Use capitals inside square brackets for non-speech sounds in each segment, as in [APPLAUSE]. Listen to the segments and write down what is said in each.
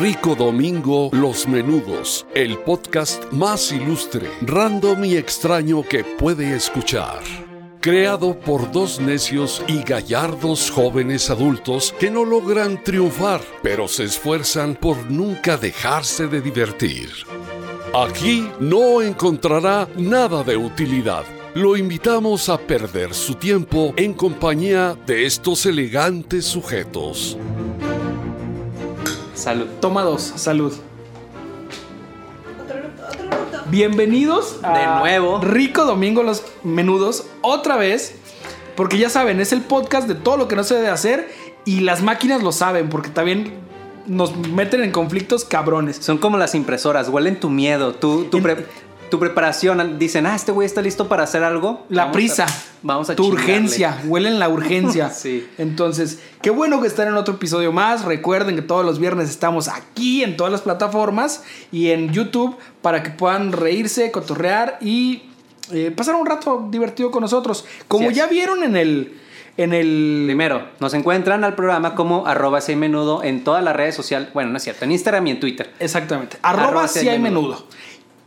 Rico Domingo Los Menudos, el podcast más ilustre, random y extraño que puede escuchar. Creado por dos necios y gallardos jóvenes adultos que no logran triunfar, pero se esfuerzan por nunca dejarse de divertir. Aquí no encontrará nada de utilidad. Lo invitamos a perder su tiempo en compañía de estos elegantes sujetos. Salud. Toma dos, salud. Bienvenidos a De nuevo. Rico Domingo Los Menudos, otra vez, porque ya saben, es el podcast de todo lo que no se debe hacer y las máquinas lo saben, porque también nos meten en conflictos cabrones. Son como las impresoras, huelen tu miedo, tu, tu, En- pre- tu preparación. Dicen, ah, este güey está listo para hacer algo. La Vamos a- prisa, vamos a tu chingarle. urgencia, huelen la urgencia. [LAUGHS] Sí. Entonces, qué bueno que están en otro episodio más. Recuerden que todos los viernes estamos aquí en todas las plataformas y en YouTube para que puedan reírse, cotorrear y eh, pasar un rato divertido con nosotros. Como ya vieron en el en el Primero, nos encuentran al programa como arroba si hay menudo en todas las redes sociales. Bueno, no es cierto, en Instagram y en Twitter. Exactamente. Arroba, Arroba si hay menudo.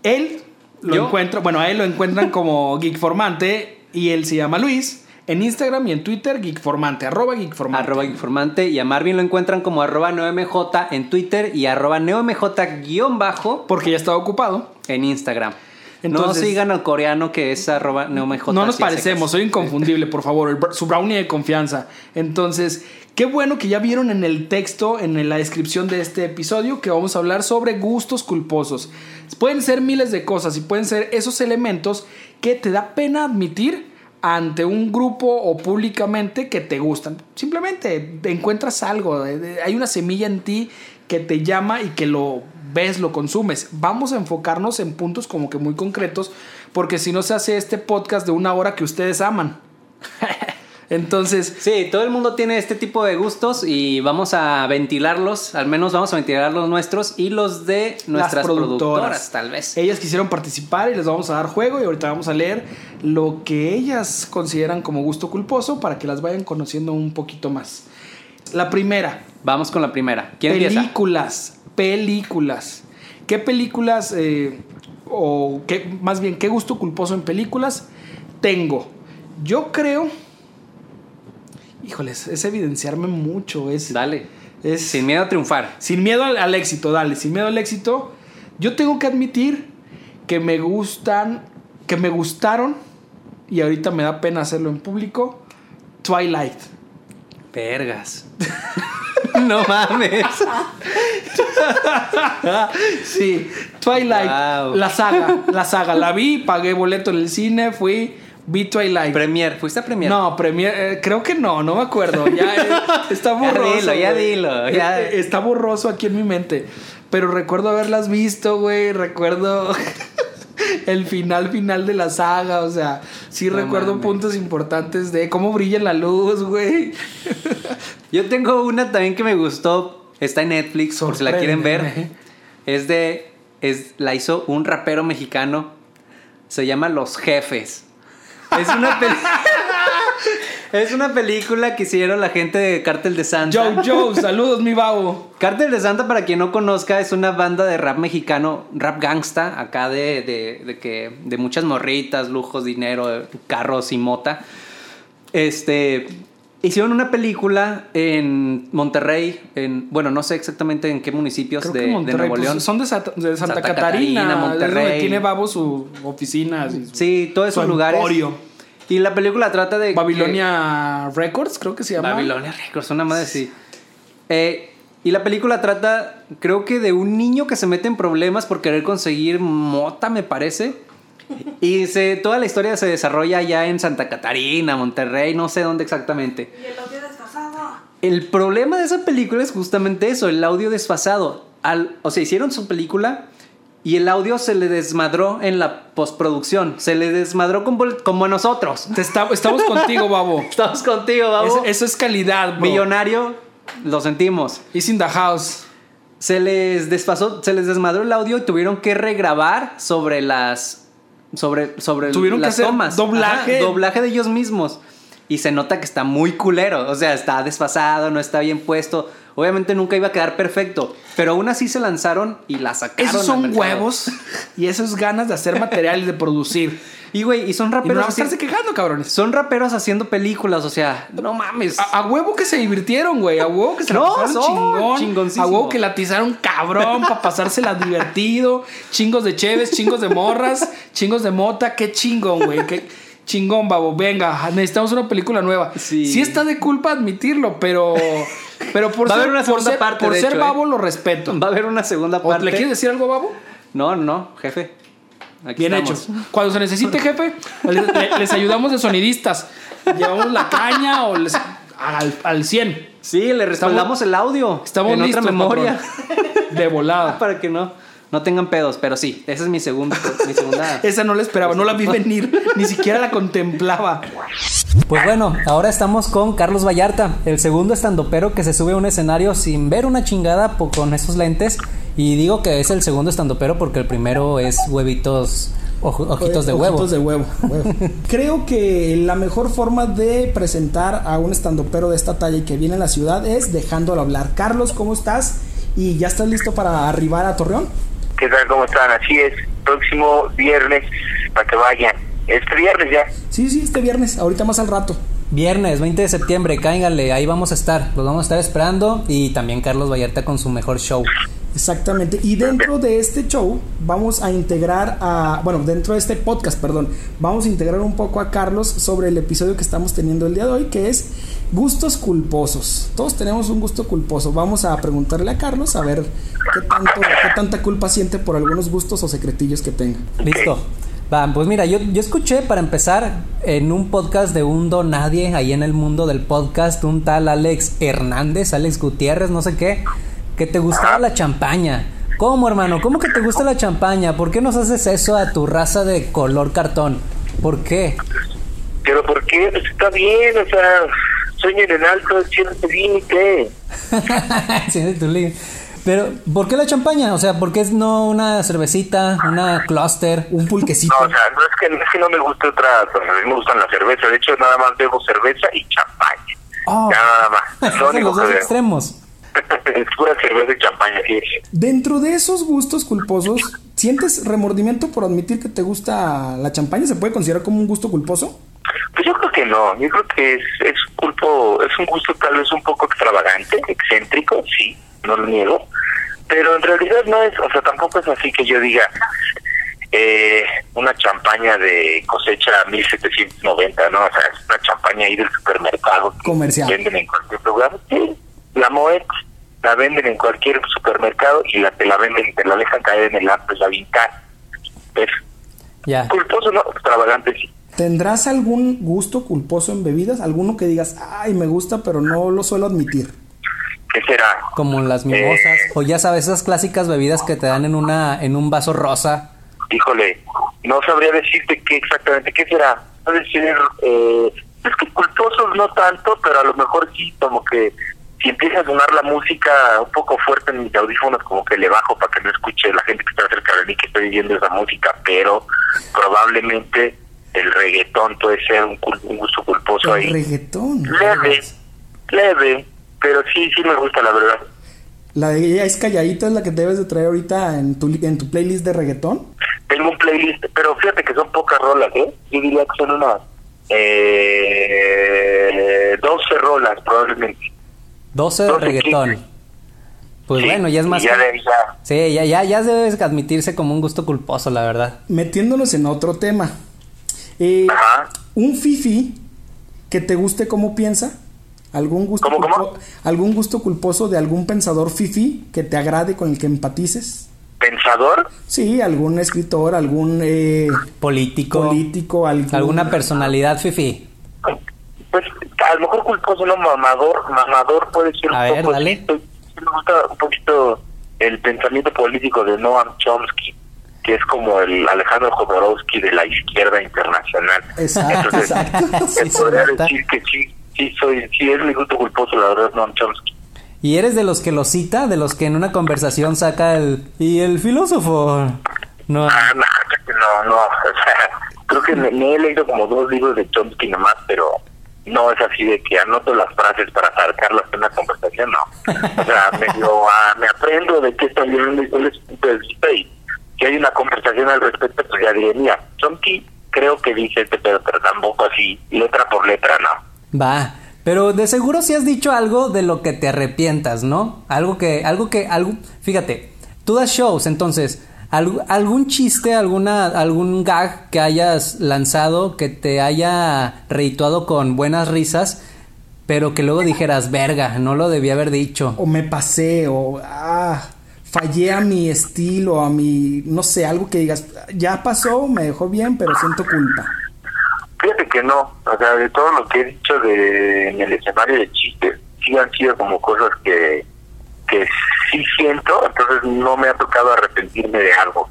Él lo Yo- encuentra, bueno, a él lo encuentran [LAUGHS] como Geekformante y él se llama Luis. En Instagram y en Twitter, Geekformante, arroba Geekformante. Arroba informante y a Marvin lo encuentran como arroba 9mj en Twitter y arroba 9mj guion bajo Porque ya estaba ocupado. en Instagram. Entonces- no sigan al coreano que es arroba 9mj. No nos parecemos, soy inconfundible, por favor. el su brownie de confianza. Entonces, qué bueno que ya vieron en el texto, en la descripción de este episodio, que vamos a hablar sobre gustos culposos. Pueden ser miles de cosas y pueden ser esos elementos que te da pena admitir ante un grupo o públicamente que te gustan. Simplemente encuentras algo, de- hay una semilla en ti que te llama y que lo ves, lo consumes. Vamos a enfocarnos en puntos como que muy concretos, porque si no se hace este podcast de una hora que ustedes aman. [LAUGHS] Entonces, Sí, todo el mundo tiene este tipo de gustos y vamos a ventilarlos, al menos vamos a ventilar los nuestros y los de nuestras productoras, tal vez. Ellas quisieron participar y les vamos a dar juego y ahorita vamos a leer lo que ellas consideran como gusto culposo para que las vayan conociendo un poquito más. La primera, Vamos con la primera. ¿Quién empieza? Películas. ¿Qué películas eh, o qué, más bien qué gusto culposo en películas tengo? Yo creo, híjoles, es evidenciarme mucho, es, Dale. es Sin miedo a triunfar. sin miedo al, al éxito, dale, sin miedo al éxito. Yo tengo que admitir que me gustan, que me gustaron, y ahorita me da pena hacerlo en público, Twilight. Vergas. [LAUGHS] [LAUGHS] no mames. [LAUGHS] Sí, Twilight, Wow. la saga, la saga. La vi, pagué boleto en el cine, fui, vi Twilight. Premier. ¿Fuiste a Premier? No, Premier, eh, creo que no, no me acuerdo. Ya eh, [LAUGHS] está borroso. dilo, ya dilo, ya. Eh, Está borroso aquí en mi mente. Pero recuerdo haberlas visto, güey. Recuerdo [LAUGHS] el final final de la saga. O sea, sí No recuerdo mames. puntos importantes de cómo brilla la luz, güey. [LAUGHS] Yo tengo una también que me gustó. Está en Netflix, por si la quieren ver. Es de. Es, la hizo un rapero mexicano. Se llama Los Jefes. Es una peli- [LAUGHS] Es una película que hicieron la gente de Cártel de Santa. Joe, Joe, saludos, mi babo. Cártel de Santa, para quien no conozca, es una banda de rap mexicano, rap gangsta, acá de, de, de que, de muchas morritas, lujos, dinero, carros y mota. Este, hicieron una película en Monterrey, en, bueno, no sé exactamente en qué municipios Creo de, de Nuevo pues, León. son de, Santa, de Santa, Santa Catarina, Catarina, Monterrey. Donde tiene Babo su oficina. su- Sí, todos esos lugares. emporio. Y la película trata de... que- Babilonia Records, creo que se llama. Babilonia Records, una madre así. Eh, y la película trata, creo que de un niño que se mete en problemas por querer conseguir mota, me parece. Y se, toda la historia se desarrolla allá en Santa Catarina, Monterrey, no sé dónde exactamente. Y el audio desfasado. El problema de esa película es justamente eso, el audio desfasado. Al, o sea, hicieron su película y el audio se le desmadró en la postproducción. Se le desmadró como, como a nosotros. Está- estamos contigo, Babo. [LAUGHS] Estamos contigo, vamos. Es- eso es calidad, bro. Millonario, lo sentimos. Is in the house. Se les desfasó, se les desmadró el audio y tuvieron que regrabar sobre las sobre sobre Tuvieron que las hacer tomas. doblaje. Ajá, doblaje de ellos mismos. Y se nota que está muy culero, o sea, está desfasado, no está bien puesto. Obviamente nunca iba a quedar perfecto, pero aún así se lanzaron y la sacaron. Esos son huevos y esas ganas de hacer material y de producir. [LAUGHS] Y güey, y son Y no raperos. a así- estarse quejando, cabrones. son raperos haciendo películas, o sea, no mames. A, a huevo que se divirtieron, güey. A huevo que se No, la pasaron chingón. chingoncísimo. A huevo que la atizaron cabrón para pasársela divertido. Chingos de cheves, chingos de morras, chingos de mota. Qué chingón, güey. Qué chingón, babo. Venga, necesitamos una película nueva. Sí. está de culpa admitirlo, pero. Pero por Va a ser, haber una por segunda ser- parte, por de ser hecho, ¿eh? babo lo respeto. Va a haber una segunda ¿O parte. ¿Le quieres decir algo, babo? No, no, jefe. Aquí Bien estamos. hecho. Cuando se necesite, [LAUGHS] jefe, le- le- les ayudamos de sonidistas. Llevamos la caña o les, al, al 100. Sí, le respaldamos el audio. Estamos en listos, otra memoria. patrón. De volada. [LAUGHS] para que no, no tengan pedos. Pero sí, esa es mi segunda. mi segunda. [LAUGHS] Esa no la esperaba, no la vi venir, ni siquiera la contemplaba. Pues bueno, ahora estamos con Carlos Vallarta, el segundo estandopero que se sube a un escenario sin ver una chingada con esos lentes. Y digo que es el segundo estandopero porque el primero es huevitos, ojo- ojitos de huevo. Ojitos de huevo. huevo. [LAUGHS] Creo que la mejor forma de presentar a un estandopero de esta talla y que viene a la ciudad es dejándolo hablar. Carlos, ¿cómo estás? ¿Y ya estás listo para arribar a Torreón? ¿Qué tal? ¿Cómo están? Así es, próximo viernes, para que vayan. Este viernes ya. Sí, sí, este viernes, ahorita más al rato. Viernes 20 de septiembre, cáiganle, ahí vamos a estar, los vamos a estar esperando. Y también Carlos Vallarta con su mejor show. Exactamente. Y dentro de este show vamos a integrar a, bueno, dentro de este podcast, perdón, vamos a integrar un poco a Carlos sobre el episodio que estamos teniendo el día de hoy, que es gustos culposos. Todos tenemos un gusto culposo. Vamos a preguntarle a Carlos a ver qué tanto, qué tanta culpa siente por algunos gustos o secretillos que tenga. Listo. Va, pues mira, yo, yo escuché para empezar en un podcast de un don nadie ahí en el mundo del podcast, un tal Alex Hernández, Alex Gutiérrez, no sé qué, que te gustaba la champaña. ¿Cómo, hermano? ¿Cómo que te gusta la champaña? ¿Por qué nos haces eso a tu raza de color cartón? ¿Por qué? Pero ¿por qué? Pues está bien, o sea, sueñen en alto, cierto límite. [LAUGHS] Sí, de tu li- Pero, ¿por qué la champaña? O sea, ¿por qué no una cervecita, una cluster? Un pulquecito. No, o sea, no es que, no es que no me guste otra, a mí me gustan la cerveza. De hecho, nada más bebo cerveza y champaña. Oh, Ya nada más. [LAUGHS] Único los dos extremos. [LAUGHS] es pura cerveza y champaña, sí. Dentro de esos gustos culposos, ¿sientes remordimiento por admitir que te gusta la champaña? ¿Se puede considerar como un gusto culposo? Pues yo creo que no, yo creo que es, es, culpo, es un gusto tal vez un poco extravagante, excéntrico, sí, no lo niego, pero en realidad no es, o sea, tampoco es así que yo diga eh, una champaña de cosecha 1790, ¿no? O sea, es una champaña ahí del supermercado. que Comercial. Venden en cualquier lugar, sí, la Moet la venden en cualquier supermercado y la te la venden, te la dejan caer en el amplio, la vintage. Es Ya. culposo, ¿no? Extravagante, sí. ¿Tendrás algún gusto culposo en bebidas? ¿Alguno que digas, ay, me gusta, pero no lo suelo admitir? ¿Qué será? Como las mimosas. Eh. O ya sabes, esas clásicas bebidas que te dan en una en un vaso rosa. híjole, no sabría decirte qué exactamente qué será. Puede ser, eh, es que culposos no tanto, pero a lo mejor sí, como que si empieza a sonar la música un poco fuerte en mis audífonos, como que le bajo para que no escuche la gente que está cerca de mí que estoy oyendo esa música, pero probablemente el reggaetón puede ser un, cul- un gusto culposo El ahí. reggaetón. Leve, leve, pero sí, sí me gusta, la verdad. La de ella es calladita es la que debes de traer ahorita en tu, en tu playlist de reggaetón. Tengo un playlist, pero fíjate que son pocas rolas, ¿eh? Yo diría que son unas eh, 12 rolas probablemente. 12 de 12, reggaetón. 15. Pues Sí, bueno, ya es más. Ya de ya. Sí, ya, ya, ya debes admitirse como un gusto culposo, la verdad. Metiéndonos en otro tema. Eh, Ajá. un fifi que te guste cómo piensa. ¿Algún gusto, ¿Cómo, cómo? culpo- ¿Algún gusto culposo de algún pensador fifi que te agrade, con el que empatices? ¿Pensador? Sí, algún escritor, algún eh, Político. político, algún- Alguna personalidad fifi. Pues a lo mejor culposo, no mamador. Mamador puede ser un A ver, poco. dale. Me gusta un poquito el pensamiento político de Noam Chomsky, que es como el Alejandro Jodorowsky de la izquierda internacional. Exacto, Entonces, exacto. Sí, podría decir que sí, sí, soy, sí es mi gusto culposo, la verdad, Noam Chomsky. ¿Y eres de los que lo cita? ¿De los que en una conversación saca el... y el filósofo? No. Ah, no, no, no, o sea, creo que me, me he leído como dos libros de Chomsky nomás, pero no es así de que anoto las frases para sacarlas en una conversación, no. O sea, medio, ah, me aprendo de qué está viendo y cuál es su punto de vista y si hay una conversación al respecto, pues ya diría, mira, Chomsky creo que dice este pedo, pero tampoco así, letra por letra, no. Va. Pero de seguro sí has dicho algo de lo que te arrepientas, ¿no? Algo que, algo que, algo, fíjate, tú das shows, entonces, ¿alg- algún chiste, alguna, algún gag que hayas lanzado que te haya reituado con buenas risas, pero que luego dijeras, verga, no lo debí haber dicho. O me pasé, o ah, fallé a mi estilo, a mi, no sé, algo que digas, ya pasó, me dejó bien, pero siento culpa. Fíjate que no, o sea, de todo lo que he dicho de, en el escenario de chistes, sí han sido como cosas que, que sí siento, entonces no me ha tocado arrepentirme de algo.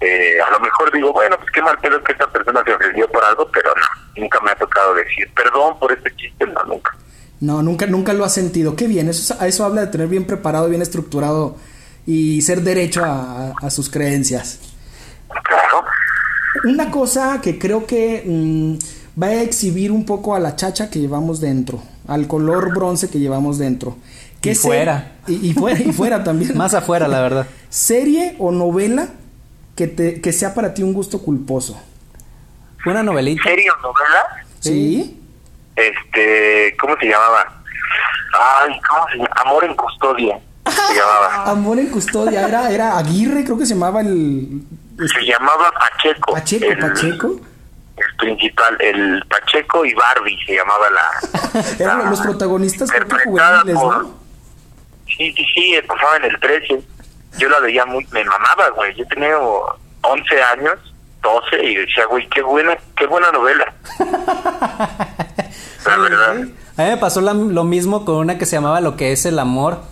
Eh, a lo mejor digo, bueno, pues qué mal pedo que esta persona se ofendió por algo, pero no, nunca me ha tocado decir perdón por este chiste, no, nunca. No, nunca, nunca lo has sentido. Qué bien, eso, es- eso habla de tener bien preparado, bien estructurado y ser derecho a, sus creencias. Claro. Una cosa que creo que mm, va a exhibir un poco a la chacha que llevamos dentro, al color bronce que llevamos dentro. ¿Qué Y fuera. Y, y fuera, y fuera también. [LAUGHS] Más afuera, la verdad. Serie o novela que, te, que sea para ti un gusto culposo. Una novelita. ¿Serio novela? ¿Sí? Este, ¿cómo se llamaba? Ay, ¿cómo se llama? Amor en custodia, se llamaba. Amor en custodia, era, era Aguirre, creo que se llamaba el... Se llamaba Pacheco. Pacheco, el- Pacheco. el principal, el Pacheco y Barbie se llamaba la... [LAUGHS] Eran la- los protagonistas que juveniles, por- ¿no? Sí, sí, sí, pasaba en el 13. Yo la veía muy... Me mamaba, güey. Yo tenía 11 años, 12, y decía, güey, qué buena, qué buena novela. [LAUGHS] la verdad. A mí me pasó la- lo mismo con una que se llamaba Lo que es el amor,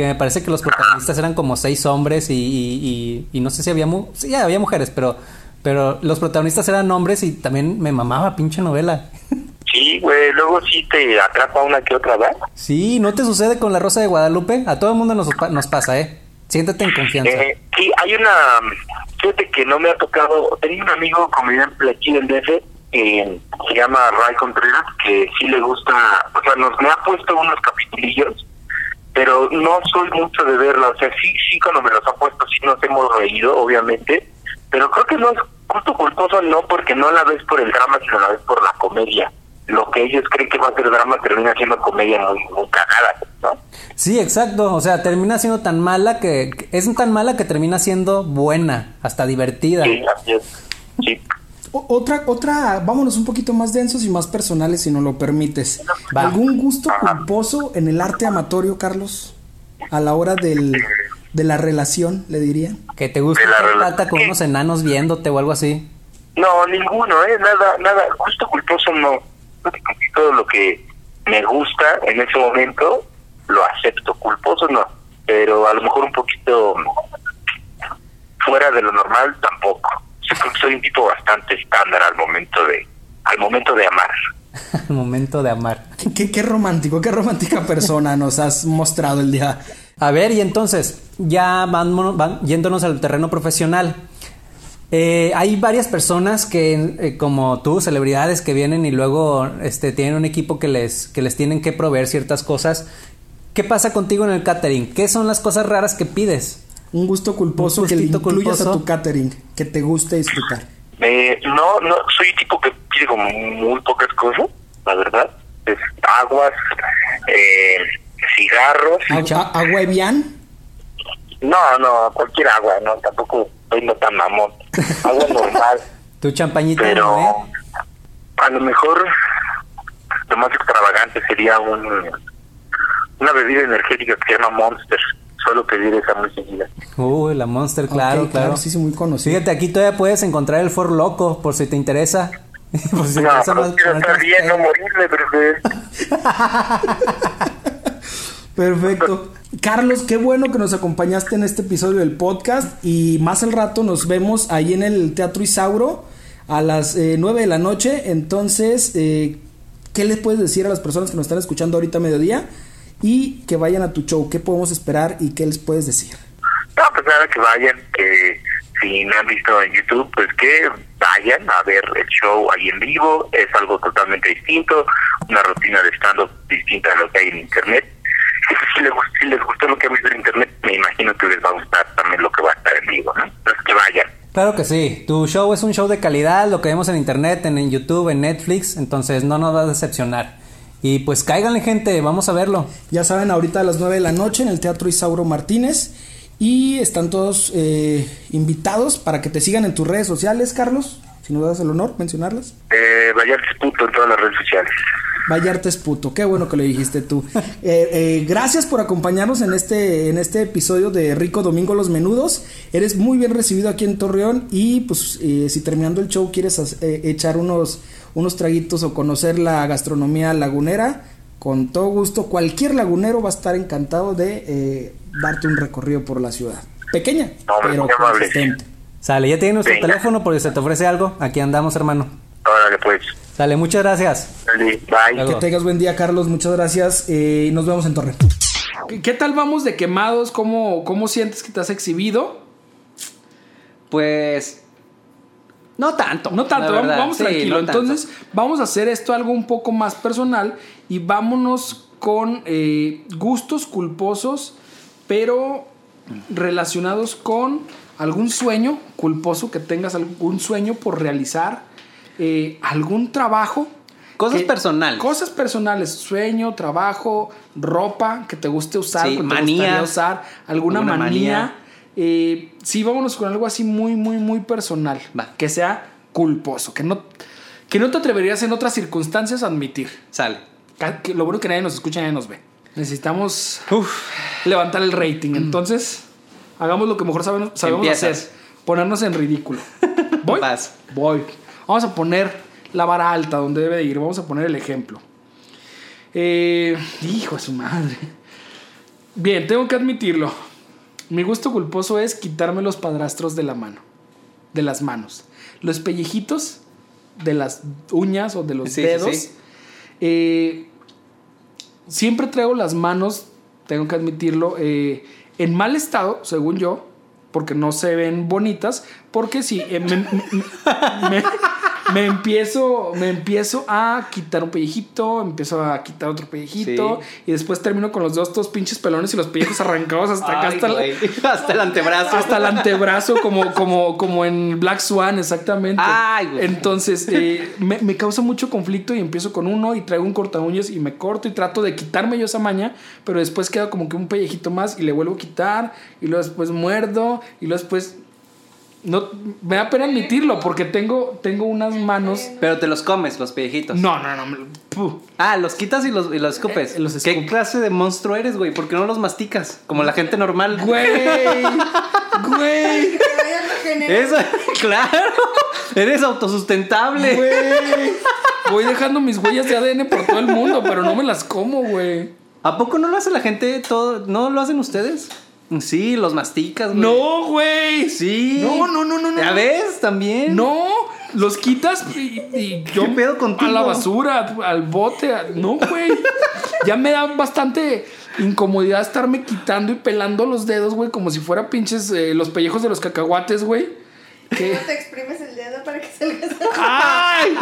que me parece que los protagonistas eran como seis hombres y, y- y- y no sé si había mu sí, había mujeres, pero pero los protagonistas eran hombres y también me mamaba pinche novela. [LAUGHS] Sí, güey, luego sí te atrapa una que otra, ¿verdad? Sí, ¿no te sucede con La Rosa de Guadalupe? A todo el mundo nos, nos pasa, ¿eh? Siéntate en confianza. Eh, sí, hay una. Fíjate que no me ha tocado. Tenía un amigo comediante aquí del DF, eh, se llama Ray Contreras, que sí le gusta. O sea, nos me ha puesto unos capitulillos, pero no soy mucho de verla. O sea, sí, sí, cuando me los ha puesto, sí nos hemos reído, obviamente. Pero creo que no es justo culposo, no porque no la ves por el drama, sino la ves por la comedia. Lo que ellos creen que va a ser drama termina siendo comedia muy, muy cagada, ¿no? Sí, exacto. O sea, termina siendo tan mala que que- es tan mala que termina siendo buena, hasta divertida. Sí, así es. Sí. O- Otra, otra, vámonos un poquito más densos y más personales, si nos lo permites. Va. ¿Algún gusto culposo en el arte amatorio, Carlos? A la hora del, de la relación, le dirían. Que te gusta plata con ¿Qué? unos enanos viéndote o algo así. No, ninguno, ¿eh? Nada, nada. Justo culposo no. Todo lo que me gusta en ese momento lo acepto. Culposo no. Pero a lo mejor un poquito fuera de lo normal tampoco. Creo que soy un tipo bastante estándar al momento de al momento de amar. [LAUGHS] El momento de amar. Qué, qué- qué romántico, qué romántica persona nos has mostrado el día. A ver, y entonces, ya vámonos- van, yéndonos al terreno profesional. Eh, hay varias personas que, eh, como tú, celebridades que vienen y luego este, tienen un equipo que les, que les tienen que proveer ciertas cosas. ¿Qué pasa contigo en el catering? ¿Qué son las cosas raras que pides? Un gusto culposo Un que le incluyas a culposo. tu catering, que te guste disfrutar. Eh, no, no, soy tipo que pide como muy pocas cosas, la verdad. Es aguas, eh, cigarros. Agu- a- ¿Agua Evian? No, no, cualquier agua, no, tampoco soy no tan mamón. Agua [LAUGHS] normal, Tu champañita, pero ¿no, eh? a lo mejor lo más extravagante sería un una bebida energética que se llama Monster. Suelo pedir esa muy seguida. Uy, la Monster, claro, Ok, claro. sí, sí, muy conocido. Fíjate, aquí todavía puedes encontrar el For Loco, por si te interesa. [LAUGHS] por si te No, interesa más quiero estar más bien, no morirme, pero [LAUGHS] Perfecto. Carlos, qué bueno que nos acompañaste en este episodio del podcast y más al rato nos vemos ahí en el Teatro Isauro a las eh, 9 de la noche. Entonces, eh, ¿qué les puedes decir a las personas que nos están escuchando ahorita a mediodía? Y que vayan a tu show. ¿Qué podemos esperar y qué les puedes decir? No, pues nada, que vayan, que si no han visto en YouTube, pues que vayan a ver el show ahí en vivo, es algo totalmente distinto, una rutina de stand-up distinta a lo que hay en internet. Si, les, si les gustó lo que han visto en internet, me imagino que les va a gustar también lo que va a estar en vivo, ¿no? Entonces que vayan. Claro que sí, tu show es un show de calidad, lo que vemos en internet, en, en YouTube, en Netflix, entonces no nos va a decepcionar. Y pues cáiganle gente, vamos a verlo. Ya saben, ahorita a las 9 de la noche en el Teatro Isauro Martínez. Y están todos eh, invitados para que te sigan en tus redes sociales, Carlos. Si nos das el honor mencionarlas. Eh, Vallartes Puto en todas las redes sociales. Vallartes puto, qué bueno que lo dijiste tú. [LAUGHS] Eh, eh, gracias por acompañarnos en este, en este episodio de Rico Domingo Los Menudos. Eres muy bien recibido aquí en Torreón y pues eh, si terminando el show quieres eh, echar unos, unos traguitos o conocer la gastronomía lagunera, con todo gusto, cualquier lagunero va a estar encantado de eh, darte un recorrido por la ciudad. Pequeña, No, pero consistente. Sale, ya tiene nuestro Venga. teléfono por si se te ofrece algo, aquí andamos hermano. Órale, pues. Sale, muchas gracias. Dale, Bye. Que tengas buen día, Carlos. Muchas gracias. eh, y nos vemos en Torreón. ¿Qué- ¿Qué tal vamos de quemados? ¿Cómo, ¿Cómo sientes que te has exhibido? Pues. No tanto. No tanto, vamos, verdad. vamos Sí, tranquilo. no tanto. Entonces, vamos a hacer esto algo un poco más personal y vámonos con eh, gustos culposos, pero relacionados con algún sueño culposo, que tengas algún sueño por realizar, eh, algún trabajo. Cosas que- personales. Cosas personales, sueño, trabajo, ropa que te guste usar, Sí, que te manía. gustaría usar, alguna, Alguna manía. manía. Eh, sí, vámonos con algo así muy, muy, muy personal. Va. Que sea culposo, que no, que no te atreverías en otras circunstancias a admitir. Sale. Que lo bueno que nadie nos escucha, nadie nos ve. Necesitamos levantar el rating. Entonces, hagamos lo que mejor sabemos, sabemos Empiezas. hacer. Ponernos en ridículo. [LAUGHS] ¿Voy? Vas. Voy. Vamos a poner la vara alta donde debe de ir. Vamos a poner el ejemplo. Eh, hijo de su madre. Bien, tengo que admitirlo. Mi gusto culposo es quitarme los padrastros de la mano. De las manos. Los pellejitos de las uñas o de los Sí, sí, dedos. sí. Eh, siempre traigo las manos, tengo que admitirlo, eh, en mal estado, según yo, porque no se ven bonitas, porque si eh, me, me- me- me empiezo, me empiezo a quitar un pellejito, empiezo a quitar otro pellejito, y después termino con los dos todos pinches pelones y los pellejos arrancados hasta acá, Ay, hasta, güey. [LAUGHS] hasta el antebrazo. hasta el antebrazo, como, como, como en Black Swan, exactamente. Ay, güey. Entonces, eh, me, me causa mucho conflicto y empiezo con uno y traigo un corta uñas y me corto y trato de quitarme yo esa maña, pero después queda como que un pellejito más y le vuelvo a quitar y luego después muerdo y luego después. No, me da pena admitirlo porque tengo, tengo unas manos. Pero te los comes, los pellejitos. No, no, no. puh. Ah, los quitas y los, y los escupes. Eh, los ¿Qué clase de monstruo eres, güey? ¿Por qué no los masticas? Como la gente normal. Güey, güey, Eso, [LAUGHS] claro. Eres autosustentable. güey. Voy dejando mis huellas de ADN por todo el mundo, pero no me las como, güey. ¿A poco no lo hace la gente todo? ¿No lo hacen ustedes? Sí, los masticas, güey. No, güey. Sí. No, no, no, no, no. ¿Ya ves? También. No, los quitas y, y yo ¿Qué pedo contigo? a la basura, al bote. a- No, güey. Ya me da bastante incomodidad estarme quitando y pelando los dedos, güey, como si fuera pinches eh, los pellejos de los cacahuates, güey. Que- No te exprimes el dedo para que salga ¡Ay!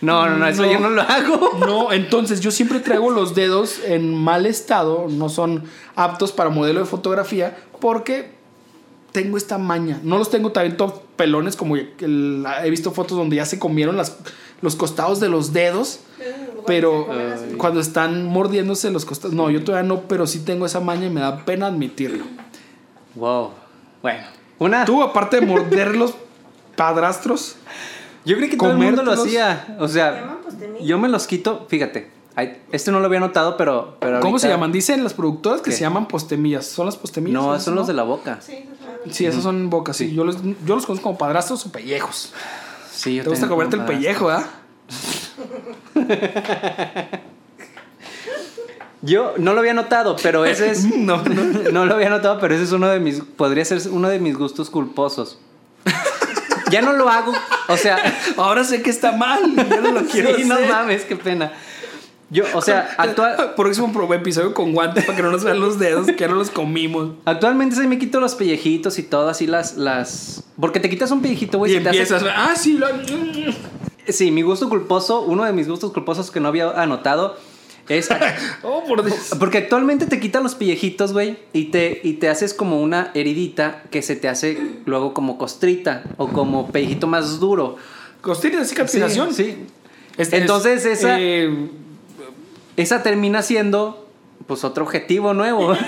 No, no, no, eso No. yo no lo hago. No, entonces yo siempre traigo los dedos en mal estado, no son aptos para modelo de fotografía, porque tengo esta maña. No los tengo también todos pelones, como el- he visto fotos donde ya se comieron las, los costados de los dedos, pero cuando están mordiéndose los costados. No, yo todavía no, pero sí tengo esa maña y me da pena admitirlo. Wow. Bueno. Una. Tú, aparte de morder los padrastros, Yo creí que todo el mundo lo hacía. O sea, llaman postemillas. yo me los quito. Fíjate. ay, Este no lo había notado, pero. pero ¿cómo se llaman? Dicen las productoras que ¿Qué? se llaman postemillas. ¿Son las postemillas? No, ¿Esas son los de la boca. Sí, eso es una- Sí, esos son bocas, sí. Yo los, yo los conozco como padrastros o pellejos. Sí, yo Te gusta comerte el pellejo, ¿verdad? [LAUGHS] [LAUGHS] Yo no lo había notado, pero ese es. [LAUGHS] No, no. [LAUGHS] No lo había notado, pero ese es uno de mis. Podría ser uno de mis gustos culposos. Ya no lo hago. O sea. [LAUGHS] Ahora sé que está mal. Ya no lo quiero sí, no hacer. mames, qué pena. Yo, o sea, actual, Próximo pro- episodio con guantes para que no nos vean los dedos, que no los comimos. actualmente sí me quito los pellejitos y todo, así las. las Porque te quitas un pellejito, güey. y se te hace- empiezas, ah, sí, lo- Sí, mi gusto culposo, uno de mis gustos culposos que no había anotado es [LAUGHS] Oh, por Dios. porque actualmente te quitan los pellejitos, güey, y te, y te haces como una heridita que se te hace luego como costrita o como pellejito más duro. Costilla de cicatrización. Sí, sí. Este es, Entonces, esa- eh, Esa termina siendo, pues, otro objetivo nuevo. [LAUGHS]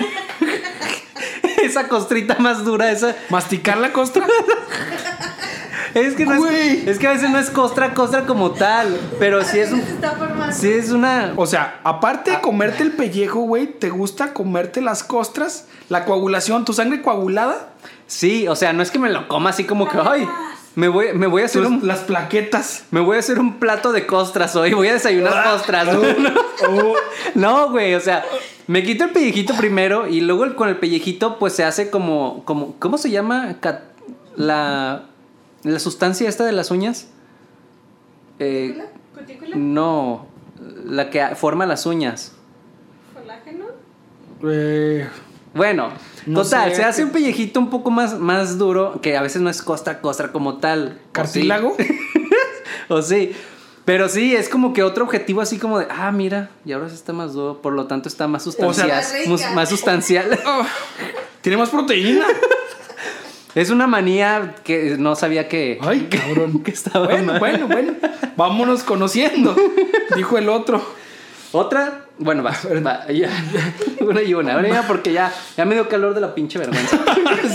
[LAUGHS] esa costrita más dura, esa... masticar la costra. Es que, no es, es que a veces no es costra, costra como tal, pero sí es, un, es una... O sea, aparte Ah. de comerte el pellejo, güey, ¿te gusta comerte las costras? La coagulación, tu sangre coagulada, Sí, o sea, no es que me lo coma así como que, ay, me voy, me voy a hacer un... las plaquetas. Me voy a hacer un plato de costras hoy, voy a desayunar costras. [LAUGHS] Oh, No, güey, o sea, me quito el pellejito primero y luego el- con el pellejito pues se hace como, como ¿cómo se llama? La, la sustancia esta de las uñas. Eh, ¿Cutícula? no, la que forma las uñas. ¿Colágeno? eh, Bueno, No total, sé, se hace un pellejito un poco más, más duro, que a veces no es costra, costra como tal. ¿o cartílago. sí? [LAUGHS] O sí. Pero sí, es como que otro objetivo así como de, ah, mira, y ahora sí está más duro, por lo tanto está más sustancial. Más sustancial. [LAUGHS] Oh, tiene más proteína. [LAUGHS] es una manía que no sabía que, Ay, cabrón. [LAUGHS] que estaba Bueno, mal. bueno, bueno. Vámonos conociendo. [LAUGHS] Dijo el otro. Otra, bueno, va, [LAUGHS] va, ya. una y una. Ahora ya porque ya, ya me dio calor de la pinche vergüenza.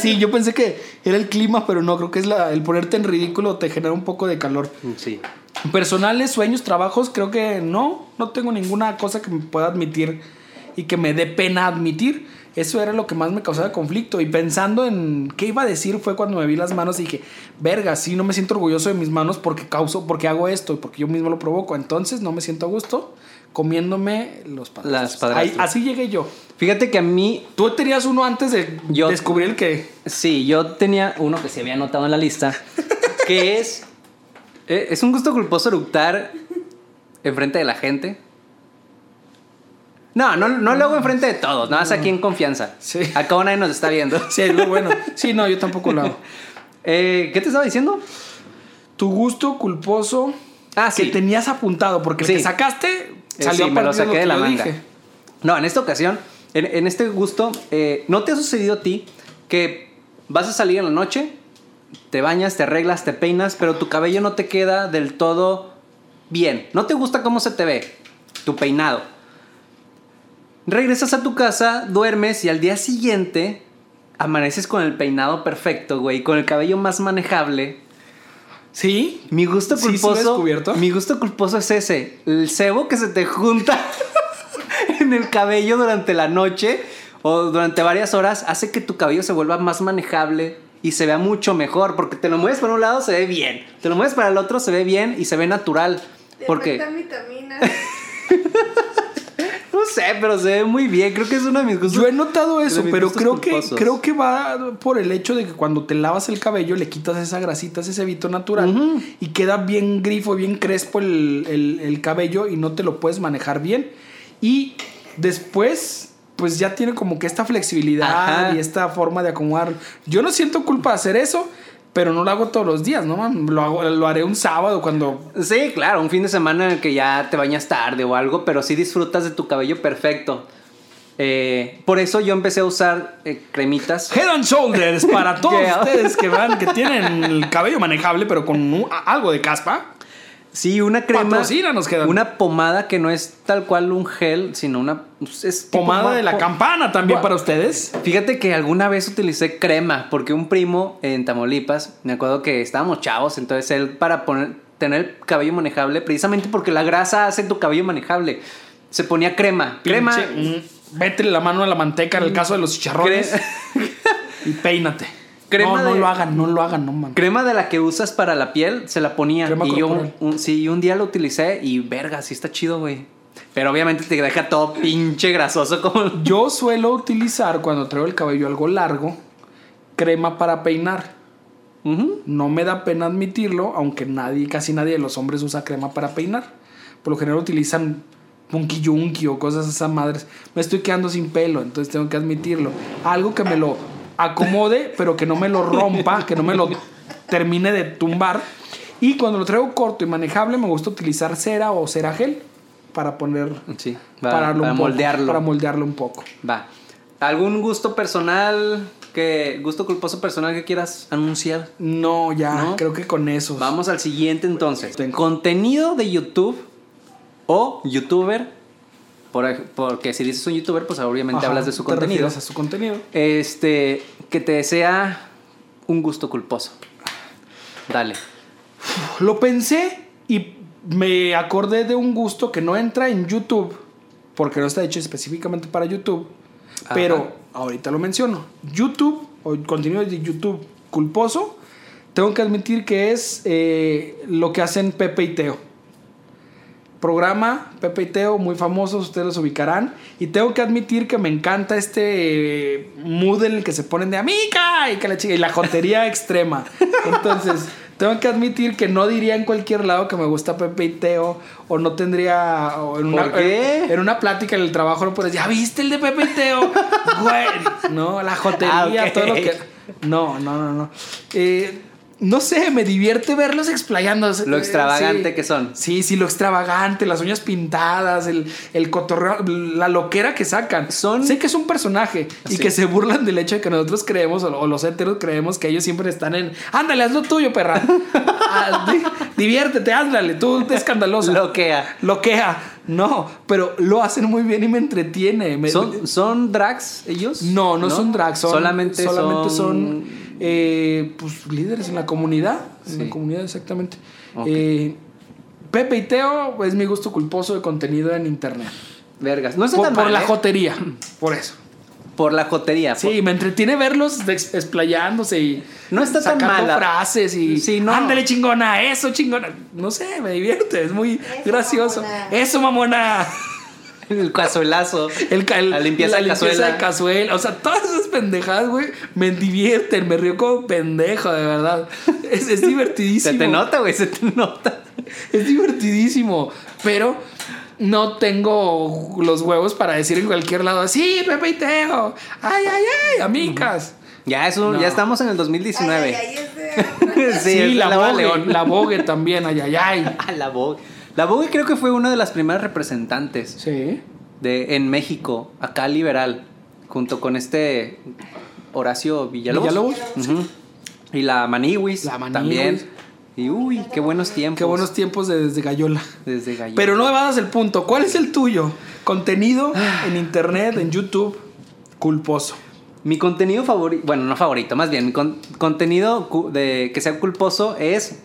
Sí, yo pensé que era el clima, pero no, creo que es la, el ponerte en ridículo te genera un poco de calor. Sí. Personales, sueños, trabajos, creo que no, no tengo ninguna cosa que me pueda admitir y que me dé pena admitir. Eso era lo que más me causaba conflicto. Y pensando en qué iba a decir fue cuando me vi las manos y dije, verga, sí, no me siento orgulloso de mis manos porque causo, porque hago esto, porque yo mismo lo provoco. Entonces no me siento a gusto comiéndome los padrastros. Las. Ahí- así llegué yo. Fíjate que a mí, Tú tenías uno antes de Yo- descubrir el que... sí, yo tenía uno que se había anotado en la lista, que es, eh, es un gusto culposo eructar enfrente de la gente. No, no, no lo hago enfrente de todos, nada más aquí en confianza. Sí. Acá nadie nos está viendo. [LAUGHS] Sí, es lo bueno. Sí, no, yo tampoco lo hago. [LAUGHS] Eh, ¿Qué te estaba diciendo? Tu gusto culposo Ah, que sí. tenías apuntado, porque el Sí. que sacaste Eh, salió sí, me lo saqué de que la manga. dije. No, en esta ocasión, en, en este gusto, eh, ¿no te ha sucedido a ti que vas a salir en la noche, te bañas, te arreglas, te peinas, pero tu cabello no te queda del todo bien? ¿No te gusta cómo se te ve tu peinado? Regresas a tu casa, duermes y al día siguiente amaneces con el peinado perfecto, güey, con el cabello más manejable. Sí, Mi gusto Sí, sí culposo. descubierto. mi gusto culposo es ese. El cebo que se te junta [LAUGHS] en el cabello durante la noche o durante varias horas hace que tu cabello se vuelva más manejable y se vea mucho mejor. Porque te lo mueves para un lado, se ve bien. Te lo mueves para el otro, se ve bien y se ve natural. Te Porque, faltan vitaminas. [LAUGHS] no sé, pero se ve muy bien. Creo que es uno de mis gustos. yo he notado eso, pero creo que, culposos. creo que va por el hecho de que cuando te lavas el cabello le quitas esa grasita, ese cebito natural y queda bien grifo, bien crespo el, el- el cabello y no te lo puedes manejar bien. Y después, pues ya tiene como que esta flexibilidad Ajá. y esta forma de acomodar. Yo no siento culpa de hacer eso, pero no lo hago todos los días, ¿no? man? Lo, hago, lo haré un sábado cuando Sí, claro, un fin de semana en el que ya te bañas tarde o algo, pero sí disfrutas de tu cabello perfecto. Eh, por eso yo empecé a usar eh, cremitas. Head and Shoulders para [LAUGHS] todos ustedes que van, que tienen el cabello manejable, pero con un- algo de caspa. Sí, una crema. Head and- Una pomada que no es tal cual un gel, sino una. Es Pomada ma- de la po- campana también para ustedes. Fíjate que alguna vez utilicé crema, porque un primo en Tamaulipas, me acuerdo que estábamos chavos, entonces él para poner, tener el cabello manejable, precisamente porque la grasa hace tu cabello manejable, se ponía crema. Crema. Mm, Métele la mano a la manteca en el caso de los chicharrones [LAUGHS] y peínate. Crema no, no de- lo hagan, no lo hagan, no man. Crema de la que usas para la piel, se la ponía. Crema y yo, un, sí, un día lo utilicé y verga, sí está chido, güey. Pero obviamente te deja todo pinche grasoso como... Yo suelo utilizar cuando traigo el cabello algo largo, crema para peinar. No me da pena admitirlo, aunque nadie, casi nadie de los hombres usa crema para peinar. Por lo general utilizan punky yunky o cosas esas madres. Me estoy quedando sin pelo, entonces tengo que admitirlo. Algo que me lo acomode, pero que no me lo rompa, que no me lo termine de tumbar. Y cuando lo traigo corto y manejable, me gusta utilizar cera o cera gel para poner. Sí, va- pararlo para poco, moldearlo. Para moldearlo un poco. Va. ¿Algún gusto personal que gusto culposo personal que quieras anunciar? No, ya, ¿No? creo que con eso. Vamos al siguiente entonces. Contenido de YouTube o youtuber. Por porque si dices un youtuber, pues obviamente Ajá, hablas de su te contenido. a su contenido. Este, que te desea un gusto culposo. Dale. Lo pensé y me acordé de un gusto que no entra en YouTube, porque no está hecho específicamente para YouTube, Ajá. pero ahorita lo menciono. YouTube, o contenido de YouTube culposo, tengo que admitir que es eh, lo que hacen Pepe y Teo. Programa Pepe y Teo, muy famosos, ustedes los ubicarán. Y tengo que admitir que me encanta este eh, mood en el que se ponen de amiga y que la chica y la jotería [LAUGHS] extrema. Entonces, tengo que admitir que no diría en cualquier lado que me gusta Pepe y Teo o no tendría o en una ¿Por qué? en una plática en el trabajo no puedes, ¿ya viste el de Pepe y Teo? [LAUGHS] Güey, no, la jotería, Ah, todo lo que no, no, no, no. Eh, no sé, me divierte verlos explayándose. Lo extravagante sí. que son. Sí, sí, lo extravagante, las uñas pintadas, el, el cotorreo, la loquera que sacan. Son- Sé que es un personaje y que se burlan del hecho de que nosotros creemos, o, los héteros creemos que ellos siempre están en. Ándale, haz lo tuyo, perra. [LAUGHS] Ah, di- diviértete, ándale, tú te escandaloso. Loquea. Loquea. No, pero lo hacen muy bien y me entretiene. Me- ¿Son, ¿Son drags ellos? no, no, son drag, son, solamente, solamente son, son... eh, pues, líderes en la comunidad. En la comunidad, exactamente. Eh, Pepe y Teo es mi gusto culposo de contenido en internet. Vergas. No está Por, tan por mal, la ¿eh? jotería. Por eso. Por la jotería. Sí, me entretiene verlos ex- explayándose y. No está tan mala. frases y. Sí, no. Ándale, chingona, eso, chingona. No sé, me divierte, es muy gracioso. mamona. Eso, mamona. El cazuelazo. El, ca- el- La limpieza de cazuela. de cazuela. O sea, todas esas pendejadas, güey, me divierten. Me río como pendejo, de verdad. Es, es divertidísimo. [LAUGHS] Se te nota, güey, se te nota. Es divertidísimo. Pero no tengo los huevos para decir en cualquier lado, sí, Pepe y Teo. Ay, ay, ay, amigas. Ya, es un- No. ya estamos en el Ay, 2019. ay, ay, [LAUGHS] Sí, la, la Boga Vogue, León. la Vogue [LAUGHS] también, ay, ay, ay. Ah, la Vogue. La Vogue creo que fue una de las primeras representantes Sí. de, en México, acá liberal, junto con este Horacio Villalobos. Villalobos. Y la Maniwis, La Maniwis. también. Y uy, qué buenos tiempos. Qué buenos tiempos de- desde Gallola. Desde Gallo. Pero no evadas el punto. ¿Cuál es el tuyo? Contenido en internet, en YouTube, culposo. Mi contenido favorito, bueno, no favorito, más bien, mi con- contenido de que sea culposo es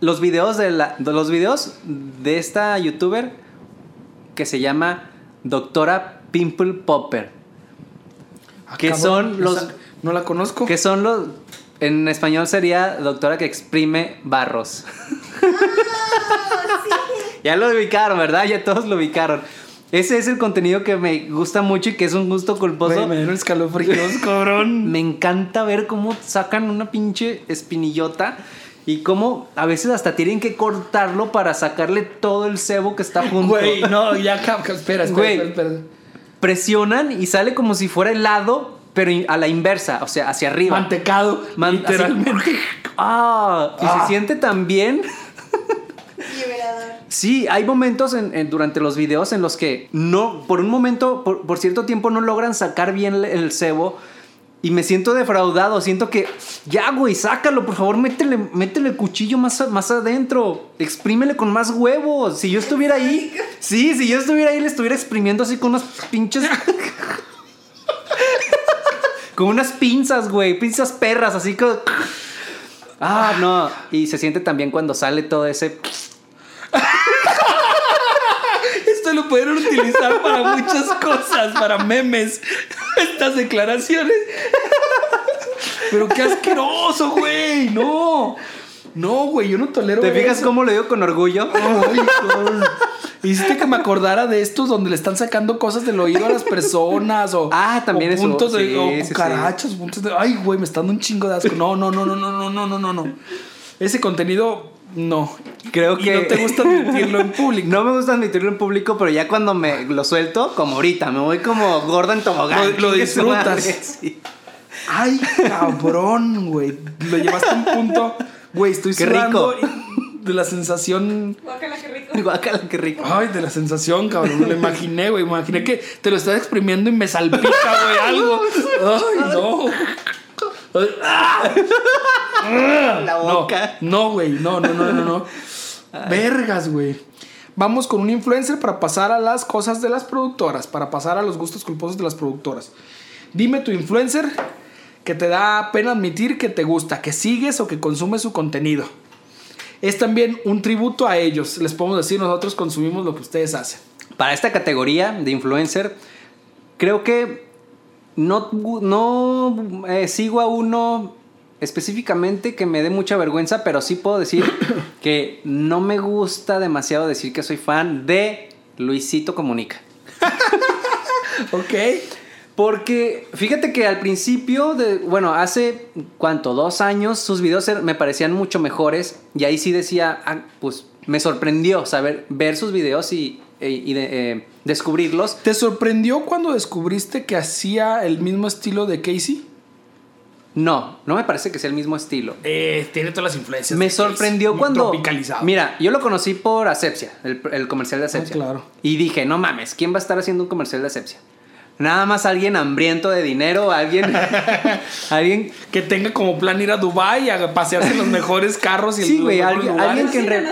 los videos de la de los videos de esta youtuber que se llama Doctora Pimple Popper, Ah, Que cabrón, son los- esa- No la conozco. que son los en español sería doctora que exprime barros. [LAUGHS] ya lo ubicaron, ¿verdad? Ya todos lo ubicaron. Ese es el contenido que me gusta mucho y que es un gusto culposo. Güey, me dieron escalofríos, cabrón. [LAUGHS] Me encanta ver cómo sacan una pinche espinillota y cómo a veces hasta tienen que cortarlo para sacarle todo el cebo que está junto. Güey, no, ya, espera, espera, Güey. espera, espera. Presionan y sale como si fuera helado, pero a la inversa, o sea, hacia arriba. Mantecado, Man- literalmente. [LAUGHS] Ah, y Ah. se siente tan bien. Liberador. Sí, hay momentos en- en- durante los videos en los que no, por un momento, por, por cierto tiempo, no logran sacar bien el, el cebo. Y me siento defraudado, siento que, ya, güey, sácalo, por favor, métele, métele el cuchillo más, más adentro, exprímele con más huevos. Si yo estuviera ahí, sí, si yo estuviera ahí, le estuviera exprimiendo así con unas pinches... con unas pinzas, güey, pinzas perras, así que... Ah, no, y se siente también cuando sale todo ese... Lo pudieron utilizar para muchas cosas, para memes. [LAUGHS] Estas declaraciones. [LAUGHS] Pero qué asqueroso, güey. No. No, güey, yo no tolero ¿Te fijas eso. cómo lo digo con orgullo? Ay. Hiciste que me acordara de estos donde le están sacando cosas del oído a las personas o, Ah, también o eso, puntos de sí, o sí, sí. cucarachas, puntos de ay, güey, me está dando un chingo de asco. No, no, no, no, no, no, no, no, no. Ese contenido no. Creo Y que no te gusta admitirlo en [LAUGHS] público. No me gusta admitirlo en público, pero ya cuando me lo suelto, como ahorita, me voy como gorda en tobogán. Lo- disfrutas. sí. Ay, cabrón, güey. Lo llevaste a un punto Güey, estoy Qué sudando rico. de la sensación. Guácala, qué rico. Guácala, qué rico. Ay, de la sensación, cabrón. Me lo imaginé, güey. Imaginé que te lo estás exprimiendo y me salpica, güey, algo. [LAUGHS] Ay, no. La No, boca. no, güey. No, no, no, no, no. [LAUGHS] Vergas, güey. Vamos con un influencer para pasar a las cosas de las productoras, para pasar a los gustos culposos de las productoras. Dime tu influencer que te da pena admitir que te gusta, que sigues o que consumes su contenido. Es también un tributo a ellos. Les podemos decir, nosotros consumimos lo que ustedes hacen. Para esta categoría de influencer, creo que no, no eh, sigo a uno específicamente que me dé mucha vergüenza, pero sí puedo decir [COUGHS] que no me gusta demasiado decir que soy fan de Luisito Comunica. [LAUGHS] Ok. Porque fíjate que al principio, de, bueno, hace cuánto, dos años, sus videos er- me parecían mucho mejores y ahí sí decía, ah, pues me sorprendió saber, ver sus videos y, y de- eh, descubrirlos. ¿Te sorprendió cuando descubriste que hacía el mismo estilo de Casey? No, no me parece que sea el mismo estilo. Eh, tiene todas las influencias. Me sorprendió cuando... Tropicalizado. Mira, yo lo conocí por Asepsia, el, el comercial de Asepsia. Ah, claro. Y dije, no mames, ¿quién va a estar haciendo un comercial de Asepsia? Nada más alguien hambriento de dinero, alguien... [LAUGHS] alguien... Que tenga como plan ir a Dubai a pasearse en los mejores carros y Sí, los güey, alguien- alguien que en re-